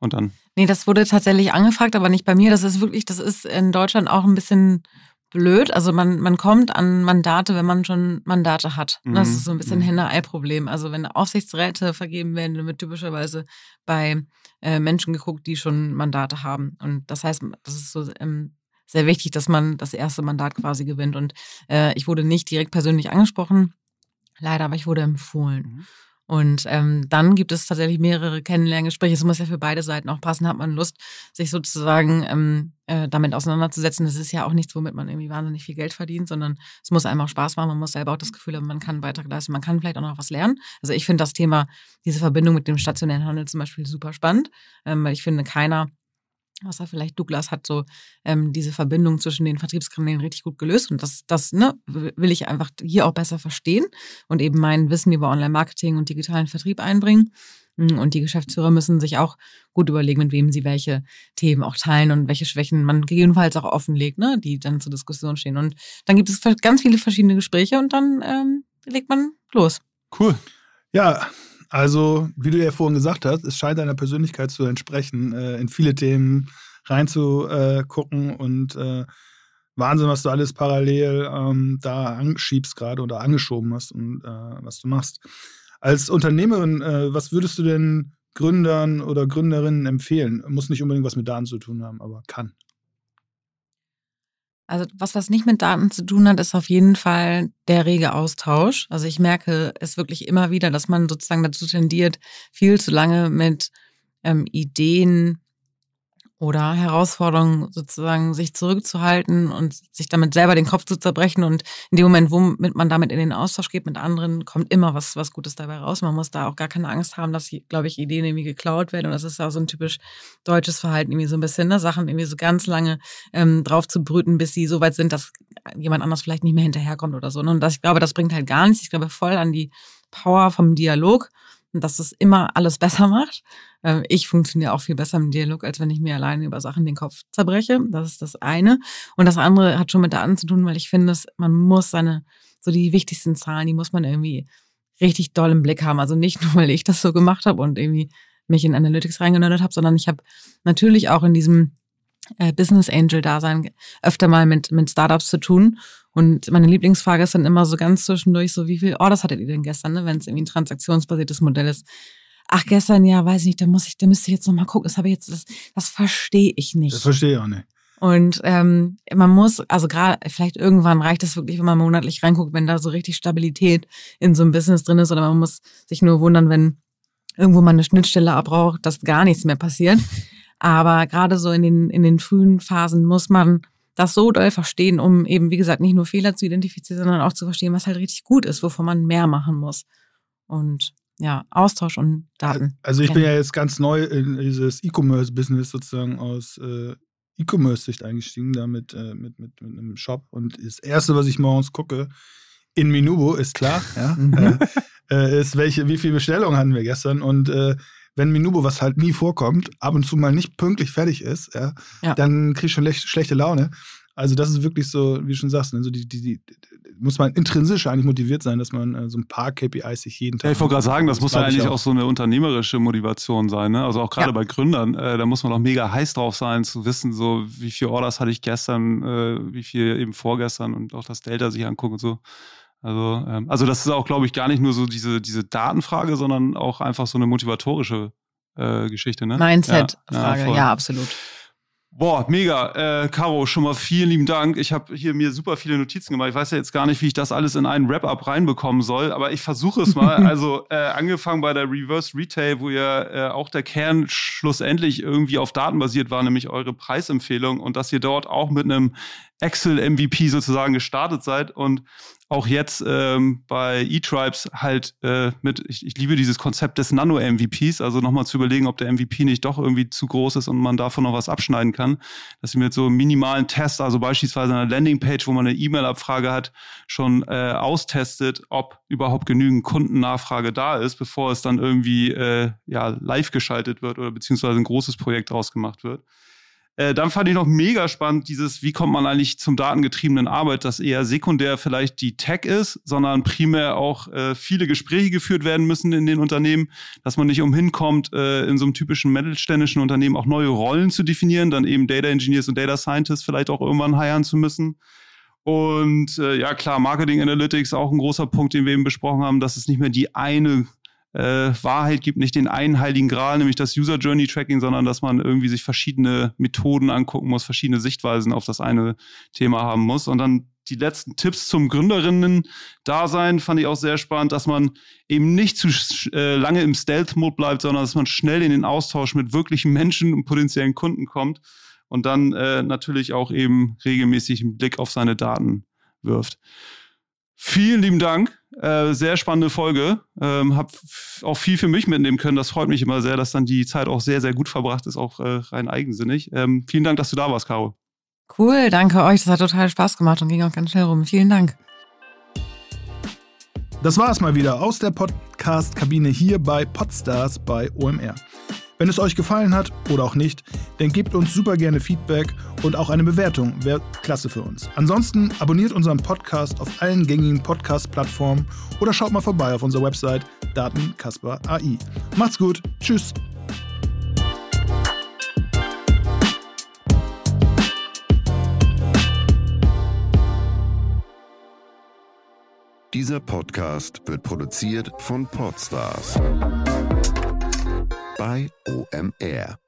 Und dann? Nee, das wurde tatsächlich angefragt, aber nicht bei mir. Das ist wirklich, das ist in Deutschland auch ein bisschen blöd. Also man, man kommt an Mandate, wenn man schon Mandate hat. Mhm. Das ist so ein bisschen mhm. Henne-Ei-Problem. Also wenn Aufsichtsräte vergeben werden, dann wird typischerweise bei äh, Menschen geguckt, die schon Mandate haben. Und das heißt, das ist so ähm, sehr wichtig, dass man das erste Mandat quasi gewinnt. Und äh, ich wurde nicht direkt persönlich angesprochen, leider, aber ich wurde empfohlen. Mhm. Und ähm, dann gibt es tatsächlich mehrere Kennenlerngespräche. Es muss ja für beide Seiten auch passen. Hat man Lust, sich sozusagen ähm, äh, damit auseinanderzusetzen? Das ist ja auch nichts, womit man irgendwie wahnsinnig viel Geld verdient, sondern es muss einem auch Spaß machen. Man muss selber auch das Gefühl haben, man kann einen Beitrag leisten. Man kann vielleicht auch noch was lernen. Also ich finde das Thema, diese Verbindung mit dem stationären Handel zum Beispiel super spannend, ähm, weil ich finde, keiner außer vielleicht Douglas hat so ähm, diese Verbindung zwischen den Vertriebskanälen richtig gut gelöst und das, das ne, will ich einfach hier auch besser verstehen und eben mein Wissen über Online-Marketing und digitalen Vertrieb einbringen. Hm, und die Geschäftsführer müssen sich auch gut überlegen, mit wem sie welche Themen auch teilen und welche Schwächen man gegebenenfalls auch offenlegt, ne, die dann zur Diskussion stehen. Und dann gibt es ganz viele verschiedene Gespräche und dann ähm, legt man los. Cool. Ja, also, wie du ja vorhin gesagt hast, es scheint deiner Persönlichkeit zu entsprechen, äh, in viele Themen reinzugucken und äh, Wahnsinn, was du alles parallel ähm, da anschiebst gerade oder angeschoben hast und äh, was du machst. Als Unternehmerin, äh, was würdest du denn Gründern oder Gründerinnen empfehlen? Muss nicht unbedingt was mit Daten zu tun haben, aber kann. Also was, was nicht mit Daten zu tun hat, ist auf jeden Fall der rege Austausch. Also ich merke es wirklich immer wieder, dass man sozusagen dazu tendiert, viel zu lange mit ähm, Ideen oder Herausforderungen sozusagen sich zurückzuhalten und sich damit selber den Kopf zu zerbrechen. Und in dem Moment, womit man damit in den Austausch geht mit anderen, kommt immer was, was Gutes dabei raus. Man muss da auch gar keine Angst haben, dass, glaube ich, Ideen irgendwie geklaut werden. Und das ist auch so ein typisch deutsches Verhalten, irgendwie so ein bisschen, ne? Sachen irgendwie so ganz lange ähm, drauf zu brüten, bis sie so weit sind, dass jemand anders vielleicht nicht mehr hinterherkommt oder so. Ne? Und das, ich glaube, das bringt halt gar nichts. Ich glaube voll an die Power vom Dialog dass es immer alles besser macht. Ähm, ich funktioniere auch viel besser im Dialog, als wenn ich mir alleine über Sachen den Kopf zerbreche. Das ist das eine. Und das andere hat schon mit Daten zu tun, weil ich finde, man muss seine, so die wichtigsten Zahlen, die muss man irgendwie richtig doll im Blick haben. Also nicht nur, weil ich das so gemacht habe und irgendwie mich in Analytics reingenördet habe, sondern ich habe natürlich auch in diesem äh, Business Angel Dasein öfter mal mit, mit Startups zu tun. Und meine Lieblingsfrage ist dann immer so ganz zwischendurch so, wie viel Orders hattet ihr denn gestern, ne, wenn es irgendwie ein transaktionsbasiertes Modell ist? Ach, gestern, ja, weiß ich nicht, da muss ich, da müsste ich jetzt nochmal gucken. Das habe ich jetzt, das, das verstehe ich nicht. Das verstehe ich auch nicht. Und ähm, man muss, also gerade, vielleicht irgendwann reicht es wirklich, wenn man monatlich reinguckt, wenn da so richtig Stabilität in so einem Business drin ist, oder man muss sich nur wundern, wenn irgendwo mal eine Schnittstelle abbraucht, dass gar nichts mehr passiert. Aber gerade so in den, in den frühen Phasen muss man das so doll verstehen, um eben, wie gesagt, nicht nur Fehler zu identifizieren, sondern auch zu verstehen, was halt richtig gut ist, wovon man mehr machen muss. Und ja, Austausch und Daten. Also ich bin ja jetzt ganz neu in dieses E-Commerce-Business sozusagen aus äh, E-Commerce-Sicht eingestiegen, da mit, äh, mit, mit, mit, einem Shop. Und das Erste, was ich morgens gucke, in Minubo, ist klar, ja, mhm. äh, äh, ist, welche, wie viele Bestellungen hatten wir gestern und äh, wenn Minubo, was halt nie vorkommt, ab und zu mal nicht pünktlich fertig ist, ja, ja. dann krieg ich schon schlechte Laune. Also das ist wirklich so, wie du schon sagst, also die, die, die, muss man intrinsisch eigentlich motiviert sein, dass man äh, so ein paar KPIs sich jeden Tag. Ja, ich wollte gerade sagen, das, das muss ja eigentlich auch. auch. so eine unternehmerische Motivation sein. Ne? Also auch gerade ja. bei Gründern, äh, da muss man auch mega heiß drauf sein, zu wissen, so wie viele Orders hatte ich gestern, äh, wie viel eben vorgestern und auch das Delta sich angucken und so. Also, ähm, also das ist auch, glaube ich, gar nicht nur so diese, diese Datenfrage, sondern auch einfach so eine motivatorische äh, Geschichte. Ne? Mindset-Frage, ja, ja, absolut. Boah, mega. Äh, Caro, schon mal vielen lieben Dank. Ich habe hier mir super viele Notizen gemacht. Ich weiß ja jetzt gar nicht, wie ich das alles in einen Wrap-up reinbekommen soll, aber ich versuche es mal. also äh, angefangen bei der Reverse Retail, wo ja äh, auch der Kern schlussendlich irgendwie auf Daten basiert war, nämlich eure Preisempfehlung und dass ihr dort auch mit einem Excel-MVP sozusagen gestartet seid und auch jetzt ähm, bei E-Tribes halt äh, mit, ich, ich liebe dieses Konzept des Nano-MVPs, also nochmal zu überlegen, ob der MVP nicht doch irgendwie zu groß ist und man davon noch was abschneiden kann, dass sie mit so minimalen Tests, also beispielsweise einer Landingpage, wo man eine E-Mail-Abfrage hat, schon äh, austestet, ob überhaupt genügend Kundennachfrage da ist, bevor es dann irgendwie äh, ja live geschaltet wird oder beziehungsweise ein großes Projekt draus gemacht wird. Äh, dann fand ich noch mega spannend dieses, wie kommt man eigentlich zum datengetriebenen Arbeit, dass eher sekundär vielleicht die Tech ist, sondern primär auch äh, viele Gespräche geführt werden müssen in den Unternehmen, dass man nicht umhin kommt, äh, in so einem typischen mittelständischen Unternehmen auch neue Rollen zu definieren, dann eben Data Engineers und Data Scientists vielleicht auch irgendwann heiern zu müssen. Und äh, ja klar, Marketing Analytics auch ein großer Punkt, den wir eben besprochen haben, dass es nicht mehr die eine äh, Wahrheit gibt, nicht den einen heiligen Gral, nämlich das User Journey Tracking, sondern dass man irgendwie sich verschiedene Methoden angucken muss, verschiedene Sichtweisen auf das eine Thema haben muss. Und dann die letzten Tipps zum Gründerinnen-Dasein fand ich auch sehr spannend, dass man eben nicht zu äh, lange im Stealth-Mode bleibt, sondern dass man schnell in den Austausch mit wirklichen Menschen und potenziellen Kunden kommt und dann äh, natürlich auch eben regelmäßig einen Blick auf seine Daten wirft. Vielen lieben Dank. Äh, sehr spannende Folge. Ähm, hab auch viel für mich mitnehmen können. Das freut mich immer sehr, dass dann die Zeit auch sehr, sehr gut verbracht ist, auch äh, rein eigensinnig. Ähm, vielen Dank, dass du da warst, Caro. Cool, danke euch. Das hat total Spaß gemacht und ging auch ganz schnell rum. Vielen Dank. Das war es mal wieder aus der Podcast-Kabine hier bei Podstars bei OMR. Wenn es euch gefallen hat oder auch nicht, dann gebt uns super gerne Feedback und auch eine Bewertung wäre klasse für uns. Ansonsten abonniert unseren Podcast auf allen gängigen Podcast-Plattformen oder schaut mal vorbei auf unserer Website Datenkasper AI. Macht's gut, tschüss. Dieser Podcast wird produziert von Podstars OMR.